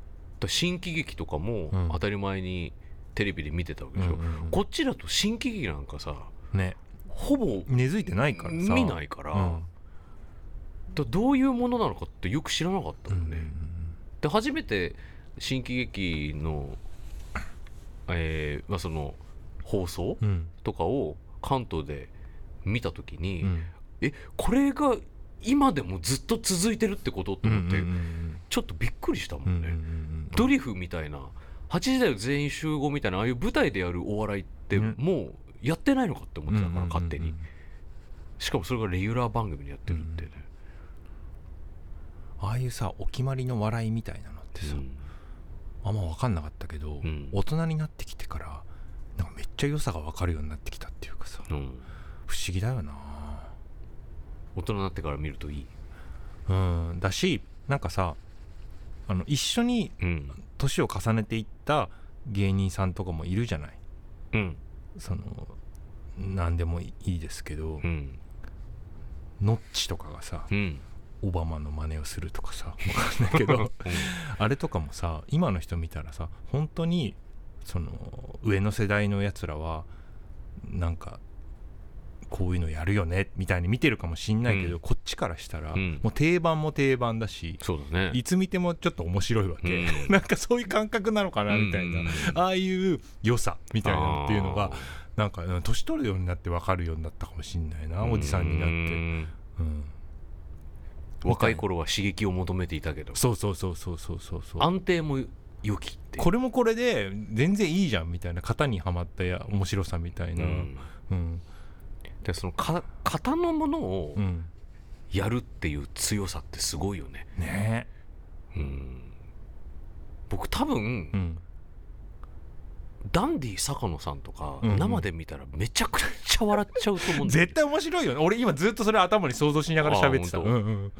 新喜劇とかもうん。当たり前にテレビで見てたわけでしょ、うんうんうん。こっちだと新喜劇なんかさね。ほぼ根付いてないからさ。見ないから,、うん。どういうものなのかってよく知らなかったうんもんね、で初めて新喜劇の、えーまあ、その放送うん。とかを関東で見た時に、うん。えこれが今でもずっと続いてるってことと思って、うんうんちょっとびっくりしたもうんうんんね、うん。ドリフみたいな8時台全員集合みたいなああいう舞台でやるお笑いってうん。もうやってないのかって思ってたから、うん勝手に。しかもそれがレギュラー番組でやってるってね、ああいうさお決まりの笑いみたいなのってさ、うん。あんま分かんなかったけど、ん。大人になってきてからなんかめっちゃ良さが分かるようになってきたっていうかさうん。不思議だよな。大人になってから見るといい、うん。だしなんかさあの一緒にうん年を重ねていった芸人さんとかもいるじゃない。うん。その何でもいいですけど、うん。ノッチとかがさうん。オバマの真似をするとかさ分かんないけどあれとかもさ今の人見たらさ本当にその上の世代のやつらはなんかこういうのやるよねみたいに見てるかもしんないけど、うん。こっちからしたら、うん。もう定番も定番だしそうだね。いつ見てもちょっと面白いわけ、うん。なんかそういう感覚なのかなみたいな、うんああいう良さみたいなのっていうのがあなんかうん年取るようになって分かるようになったかもしんないなーおじさんになって、うん。うん、若い頃は刺激を求めていたけど。そうそうそうそうそうそうそう。安定も良きってこれもこれで全然いいじゃんみたいな型にはまったや面白さみたいな、うん。うん。でそのか型のものをうんやるっていう強さってすごいよね。ね。うん。僕多分うん。ダンディ坂野さんとかうんうん。生で見たらめちゃくちゃ笑っちゃうと思うん絶対面白いよね。俺今ずっとそれ頭に想像しながら喋ってた、うんうん、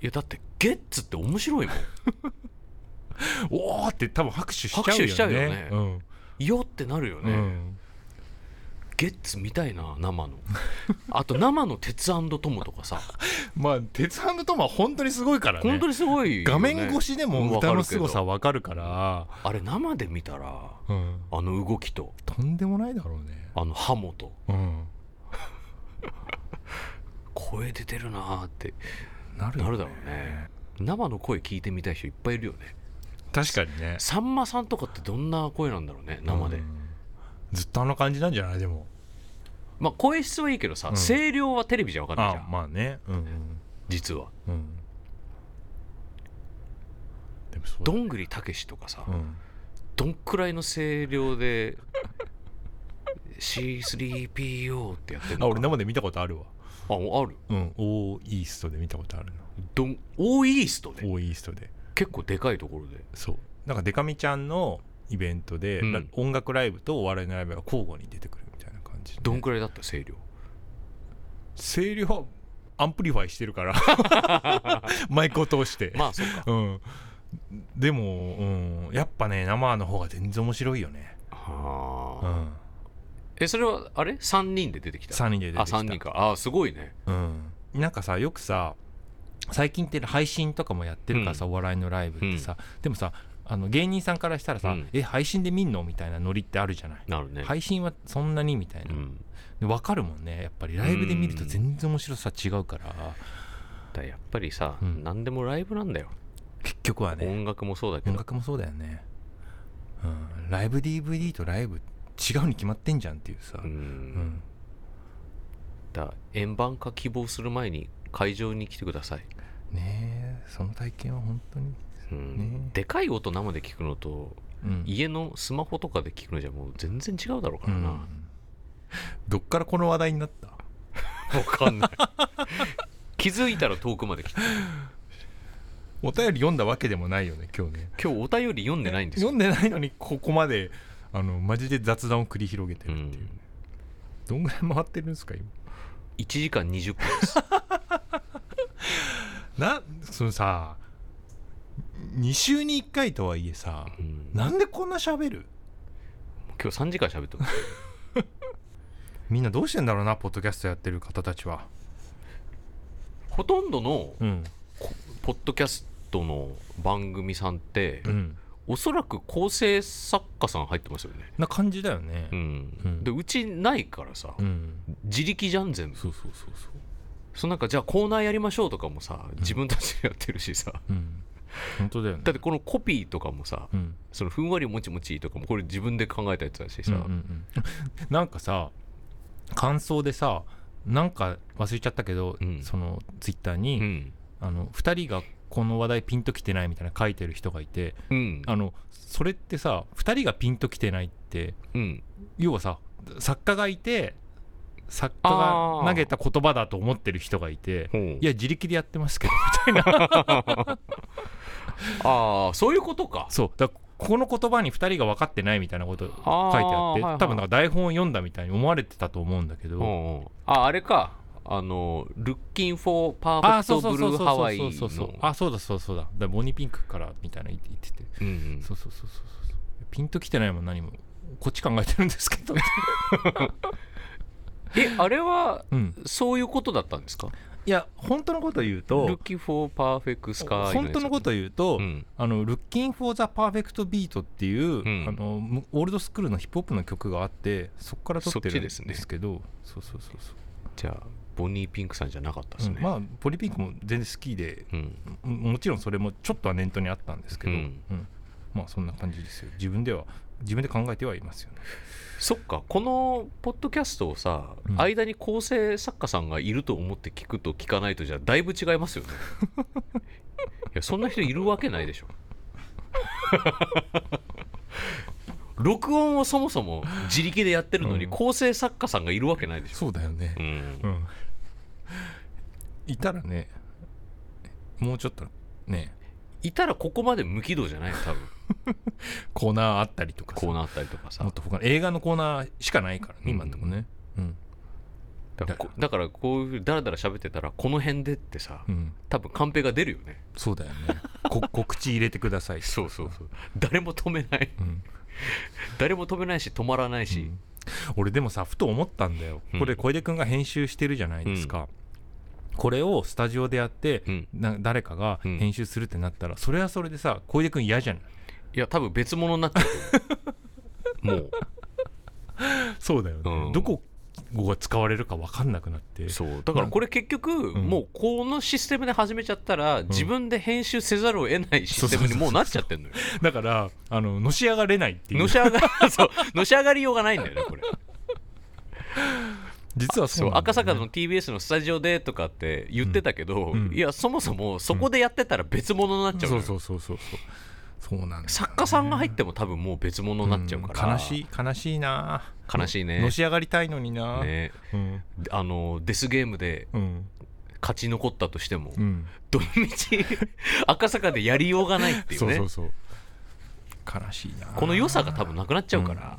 いやだってゲッツって面白いもん。おーって多分拍手しちゃうよね。拍手しちゃうよね。うん。よってなるよね、うんゲッツ見たいな生の。あと生の鉄トモとかさ。まあ鉄腕トマは本当にすごいからね。本当にすごいよね、画面越しでも歌の凄さわかる分かるから、あれ生で見たらうん、あの動きととんでもないだろうね。あのハモとうん。声出てるなーってなるよなるだろうね。生の声聞いてみたい人いっぱいいるよね。確かにね。さんまさんとかってどんな声なんだろうね生で、うんずっとあの感じなんじゃない？でも。まあ声質はいいけどさ、うん。声量はテレビじゃ分かんないじゃん。あまあね。うん実は。うん。うんでもそうだどんぐりたけしとかさ、うん。どんくらいの声量で C3PO ってやってるあのか俺生で見たことあるわ。あある？うん。オーイーストで見たことあるなどんオーイーストで？オーイーストで。結構でかいところで。そう。なんかデカミちゃんのイベントで、うん。ら音楽ライブとお笑いのライブが交互に出てくるみたいな感じで。どんくらいだった？声量。声量は amplify してるから。マイクを通して、まあそっか。うん。でも、うん、やっぱね生の方が全然面白いよね、うはあ、ん、えそれはあれ？3人で出てきた？3人で出てあきた。3人か。あすごいね。うん、なんかさよくさ最近って配信とかもやってるからさ、お笑いのライブってさ、でもさあの芸人さんからしたらさ、うんえ配信で見んの？みたいなノリってあるじゃない、なるね、配信はそんなにみたいな、うん、で分かるもんね。やっぱりライブで見ると全然面白さ違うから、だやっぱりさ、うん。何でもライブなんだよ。結局はね。音楽もそうだけど。音楽もそうだよね、うん、ライブ DVD とライブ違うに決まってんじゃんっていうさ、うん、うん。だ円盤化希望する前に会場に来てください、ねえその体験は本当に、うん。ね。でかい音生で聞くのとうん。家のスマホとかで聞くのじゃもう全然違うだろうからな、うん。どっからこの話題になった？分かんない。気づいたら遠くまで来てお便り読んだわけでもないよね今日ね。今日お便り読んでないんですよ、読んでないのにここまであのマジで雑談を繰り広げてうるっていう、ん、どんぐらい回ってるんですか今？1時間20分です。なそのさ2週に1回とはいえさうん。なんでこんな喋る？今日3時間喋ってますみんなどうしてんだろうなポッドキャストやってる方たちは。ほとんどのうん。ポッドキャストの番組さんって、うん。おそらく構成作家さん入ってますよね。な感じだよね。うん、うん。でうちないからさ、うん。自力じゃん全部。そうそうそうそう。そのなんかじゃあコーナーやりましょうとかもさ自分たちでやってるしさ、うん本当だよね。だってこのコピーとかもさうん。そのふんわりもちもちとかもこれ自分で考えたやつだしさ、うんうんうん。なんかさ感想でさなんか忘れちゃったけど、うん。そのツイッターうに、ん。あの2人がこの話題ピンときてないみたいな書いてる人がいてうん。あのそれってさ2人がピンときてないってうん。要はさ作家がいて作家が投げた言葉だと思ってる人がいていや自力でやってますけどみたいな。ああそういうことか。そう。だこの言葉に2人が分かってないみたいなこと書いてあってあーはいはい。多分なんか台本を読んだみたいに思われてたと思うんだけど、ああれか。あの「Looking for あー Perfect そうそうそう Blue そう Hawaii そうそう。そうの。あそうだそうそうだだボニーピンクからみたいな言って言ってて。うんうん。そうそうそうそうそう。ピンときてないもん何も。こっち考えてるんですけど えあれはうん。そういうことだったんですか？いや本当のこと言うと Looking for Perfect Sky 本当のこと言うと、うん。あの Looking for the Perfect Beat っていう、ん。あのむオールドスクールのヒップホップの曲があってそこから撮ってるんですけどそうそうそうそう。じゃあボニーピンクさんじゃなかったですね、うん。まあポリピンクも全然好きでうん。ももちろんそれもちょっとは念頭にあったんですけど、まあそんな感じですよ。自分では自分で考えてはいますよねそっかこのポッドキャストをさ、うん。間に構成作家さんがいると思って聞くと聞かないとじゃだいぶ違いますよね。いやそんな人いるわけないでしょ。録音をそもそも自力でやってるのにうん。構成作家さんがいるわけないでしょ、そうだよね。うん。うん、いたらねもうちょっとねいたらここまで無軌道じゃないよ多分。コーナーあったりとかさ。コーナーあったりとかさ。もっと他の映画のコーナーしかないからね、うん。今のとこね。うん。だからこだからこういうふうにダラダラ喋ってたらこの辺でってさうん。多分カンペが出るよね。そうだよね。こ 告知入れてください。そうそうそう。誰も止めない。うん。誰も止めないし止まらないし、うん。俺でもさふと思ったんだよ。うん。これ小出君が編集してるじゃないですか、これをスタジオでやってうん。な誰かがうん。編集するってなったら、それはそれでさ小出君嫌じゃないいや多分別物になっちゃう もう。そうだよね、うん。どこ語が使われるか分かんなくなって。そう。だからこれ結局、ん。もうこのシステムで始めちゃったら、自分で編集せざるを得ないシステムにもうなっちゃってんのよ。だからあののし上がれないっていう。のし上がそう。のし上がりようがないんだよねこれ 実はそう。ね。赤坂の TBS のスタジオでとかって言ってたけど、うん。うん。いやそもそもそこでやってたら別物になっちゃうのよ、そうそうそうそうそう。そうなんね。作家さんが入っても多分もう別物になっちゃうから、ん。悲しい悲しいな。悲しいね。のし上がりたいのにな、ね。うん。あのデスゲームでうん。勝ち残ったとしても、うん。どのみち 赤坂でやりようがないっていうね。そうそうそう。悲しいな。この良さが多分なくなっちゃうから,、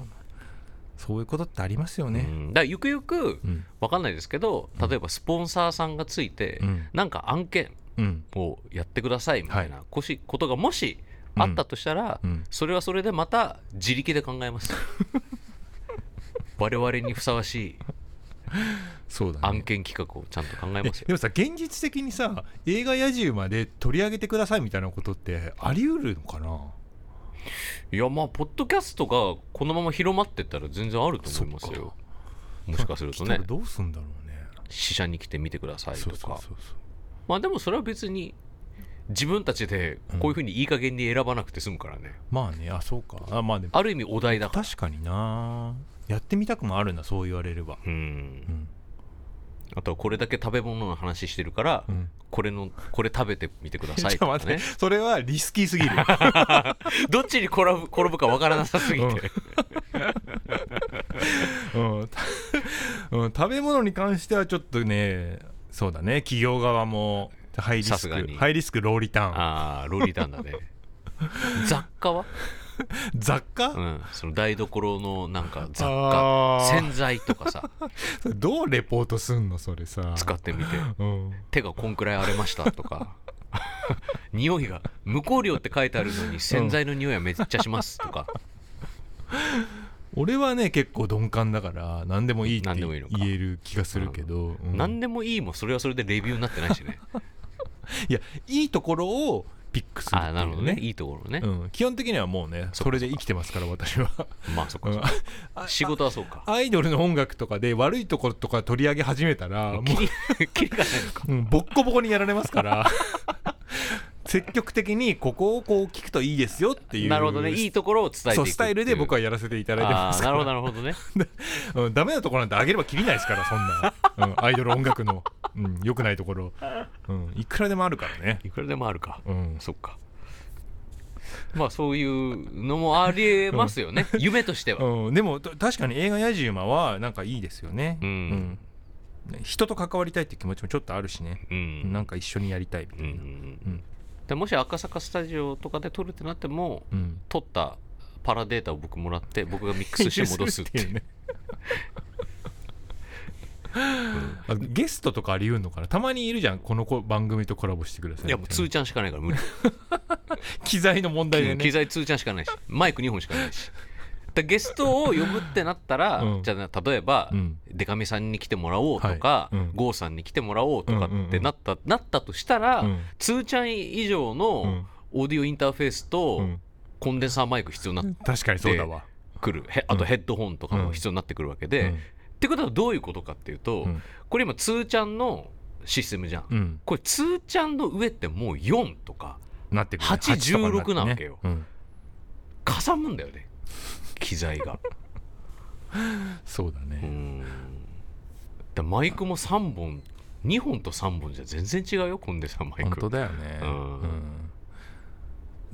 そういうことってありますようん。ねだからゆくゆくうん。分かんないですけど例えばスポンサーさんがついて、うん。なんか案件うん。をやってくださいみたいなはこしことがもしあったとしたら、うん。それはそれでまた自力で考えます。我々にふさわしいそうだね。案件企画をちゃんと考ええますよ。でもさ現実的にさ映画野獣まで取り上げてくださいみたいなことってあり得るのかな？いやまあポッドキャストがこのまま広まってったら全然あると思いますよ。もしかするとね。どうすんだろうね。試写に来て見てくださいとか。まあでもそれは別に自分たちでこういうふうにいい加減に選ばなくて済むからね、まあねあそうか。あまあある意味お題だから。確かにな。やってみたくもあるなそう言われれば。うん。うんあとはこれだけ食べ物の話してるから、うん。これのこれ食べてみてくださいとかね。それはリスキーすぎる どっちに転ぶ転ぶかわからなさすぎて、うん。うん。食べ物に関してはちょっとねそうだね。企業側もハイリスクハイリスクローリターン。ああロリタンだね。雑貨は？雑貨、うん、その台所のなんか雑貨。洗剤とかさ。どうレポートすんのそれさ。使ってみて。うん。手がこんくらい荒れましたとか。匂いが無香料って書いてあるのに洗剤の匂いはめっちゃしますとか、俺はね結構鈍感だから何でもいいって言える気がするけど、うん。何でもいいもそれはそれでレビューになってないしね。いやいいところをピックするっていうあなるほどね。いいところね、うん、基本的にはもうねそれで生きてますから私は。まあそっか仕事はそうか。アイドルの音楽とかで悪いところとか取り上げ始めたらもう切り切り替えないのか。うん、ボッコボコにやられますから 積極的にここをこう聞くといいですよっていうなるほどね。いいところを伝えていくそうスタイルで僕ははやらせていただいてます。かなるほらどなるほどね。うん、ダメなところなんてあげればきりないですからそんな、うん、アイドル音楽の、うん、良くないところ、うん、いくらでもあるからね、いくらでもあるか。うん、そっか。まあそういうのもありえますよね、夢としては、うん、でもと確かに映画「やじ馬」はなんかいいですよね、うん。うん。人と関わりたいって気持ちもちょっとあるしね、うん。なんか一緒にやりたいみたうんいな、うんでもし赤坂スタジオとかで撮るってなってもうん。撮ったパラデータを僕もらって 僕がミックスして戻すっていう。ね。あゲストとかあり得んのかな。たまにいるじゃん。この子番組とコラボしてください。いやもう通ちゃんしかないから無理、な 機材の問題でね。機材通ちゃんしかないし。マイク2本しかないしだゲストを呼ぶってなったら、うん。じゃあ例えば、うん。デカミさんに来てもらおうとか、はい。うん。ゴーさんに来てもらおうとかってなった,、なったとしたら、うん。通ちゃん以上うのん。オーディオインターフェースとうん。コンデンサーマイク必要になって確かにそうだわ、くる、へあとヘッドホンとかも必要になってくるわけで、うん。ってことはどういうことかっていうと、うん。これ今通ちゃんのシステムじゃん、うん。これ通ちゃんの上ってもう4とかなってくる。8 8とかにってね。16なわけようん。かさむんだよね機材が。うそうだね、ん。だマイクも3本2本と3本じゃ全然違うよコンデンサーマイ本ク当だよね、うん。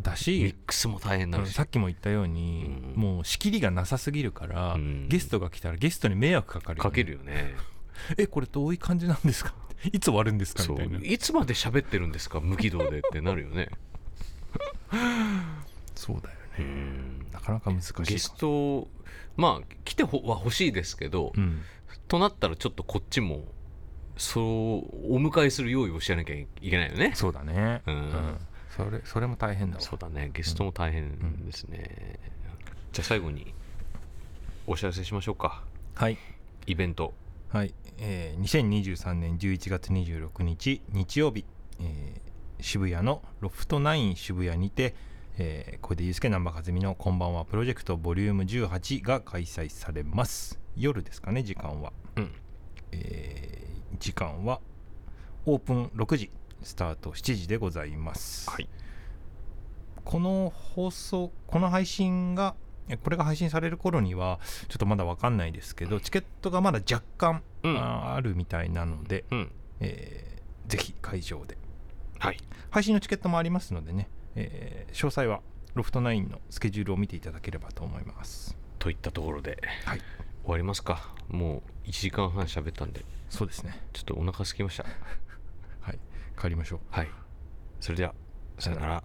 だミッし、クスも大変になるし、さっきも言ったように、うん。もう仕切りがなさすぎるから、うん。ゲストが来たらゲストに迷惑かかるよね、かけるよね。えこれどういう感じなんですか？いつ終わるんですか？そみたいな。う。いつまで喋ってるんですか？無軌道でってなるよね。そうだよなかなか難しいゲストまあ来てほは欲しいですけど、うん。となったらちょっとこっちもそうお迎えする用意をしなきゃいけないよね。そうだね。うん。それそれも大変だわ。そうだね。ゲストも大変ですね、じゃあ最後にお知らせしましょうか。はい。イベント。はい、えー2023年11月26日日曜日、えー渋谷のロフトナイン渋谷にて、えー小出祐介難波和美の「こんばんは。プロジェクトボリューム18が開催されます。夜ですかね時間は、うん。えー時間はオープン6時スタート7時でございます、はい。この放送この配信がえこれが配信される頃にはちょっとまだ分かんないですけどチケットがまだ若干、うん。ああるみたいなので、うん。えーぜひ会場で。はい。配信のチケットもありますのでね、えー詳細はロフトナインのスケジュールを見ていただければと思います。といったところではい。終わりますか？もう1時間半喋ったんで。そうですね。ちょっとお腹空きました。はい。帰りましょう。はい。それではさよなら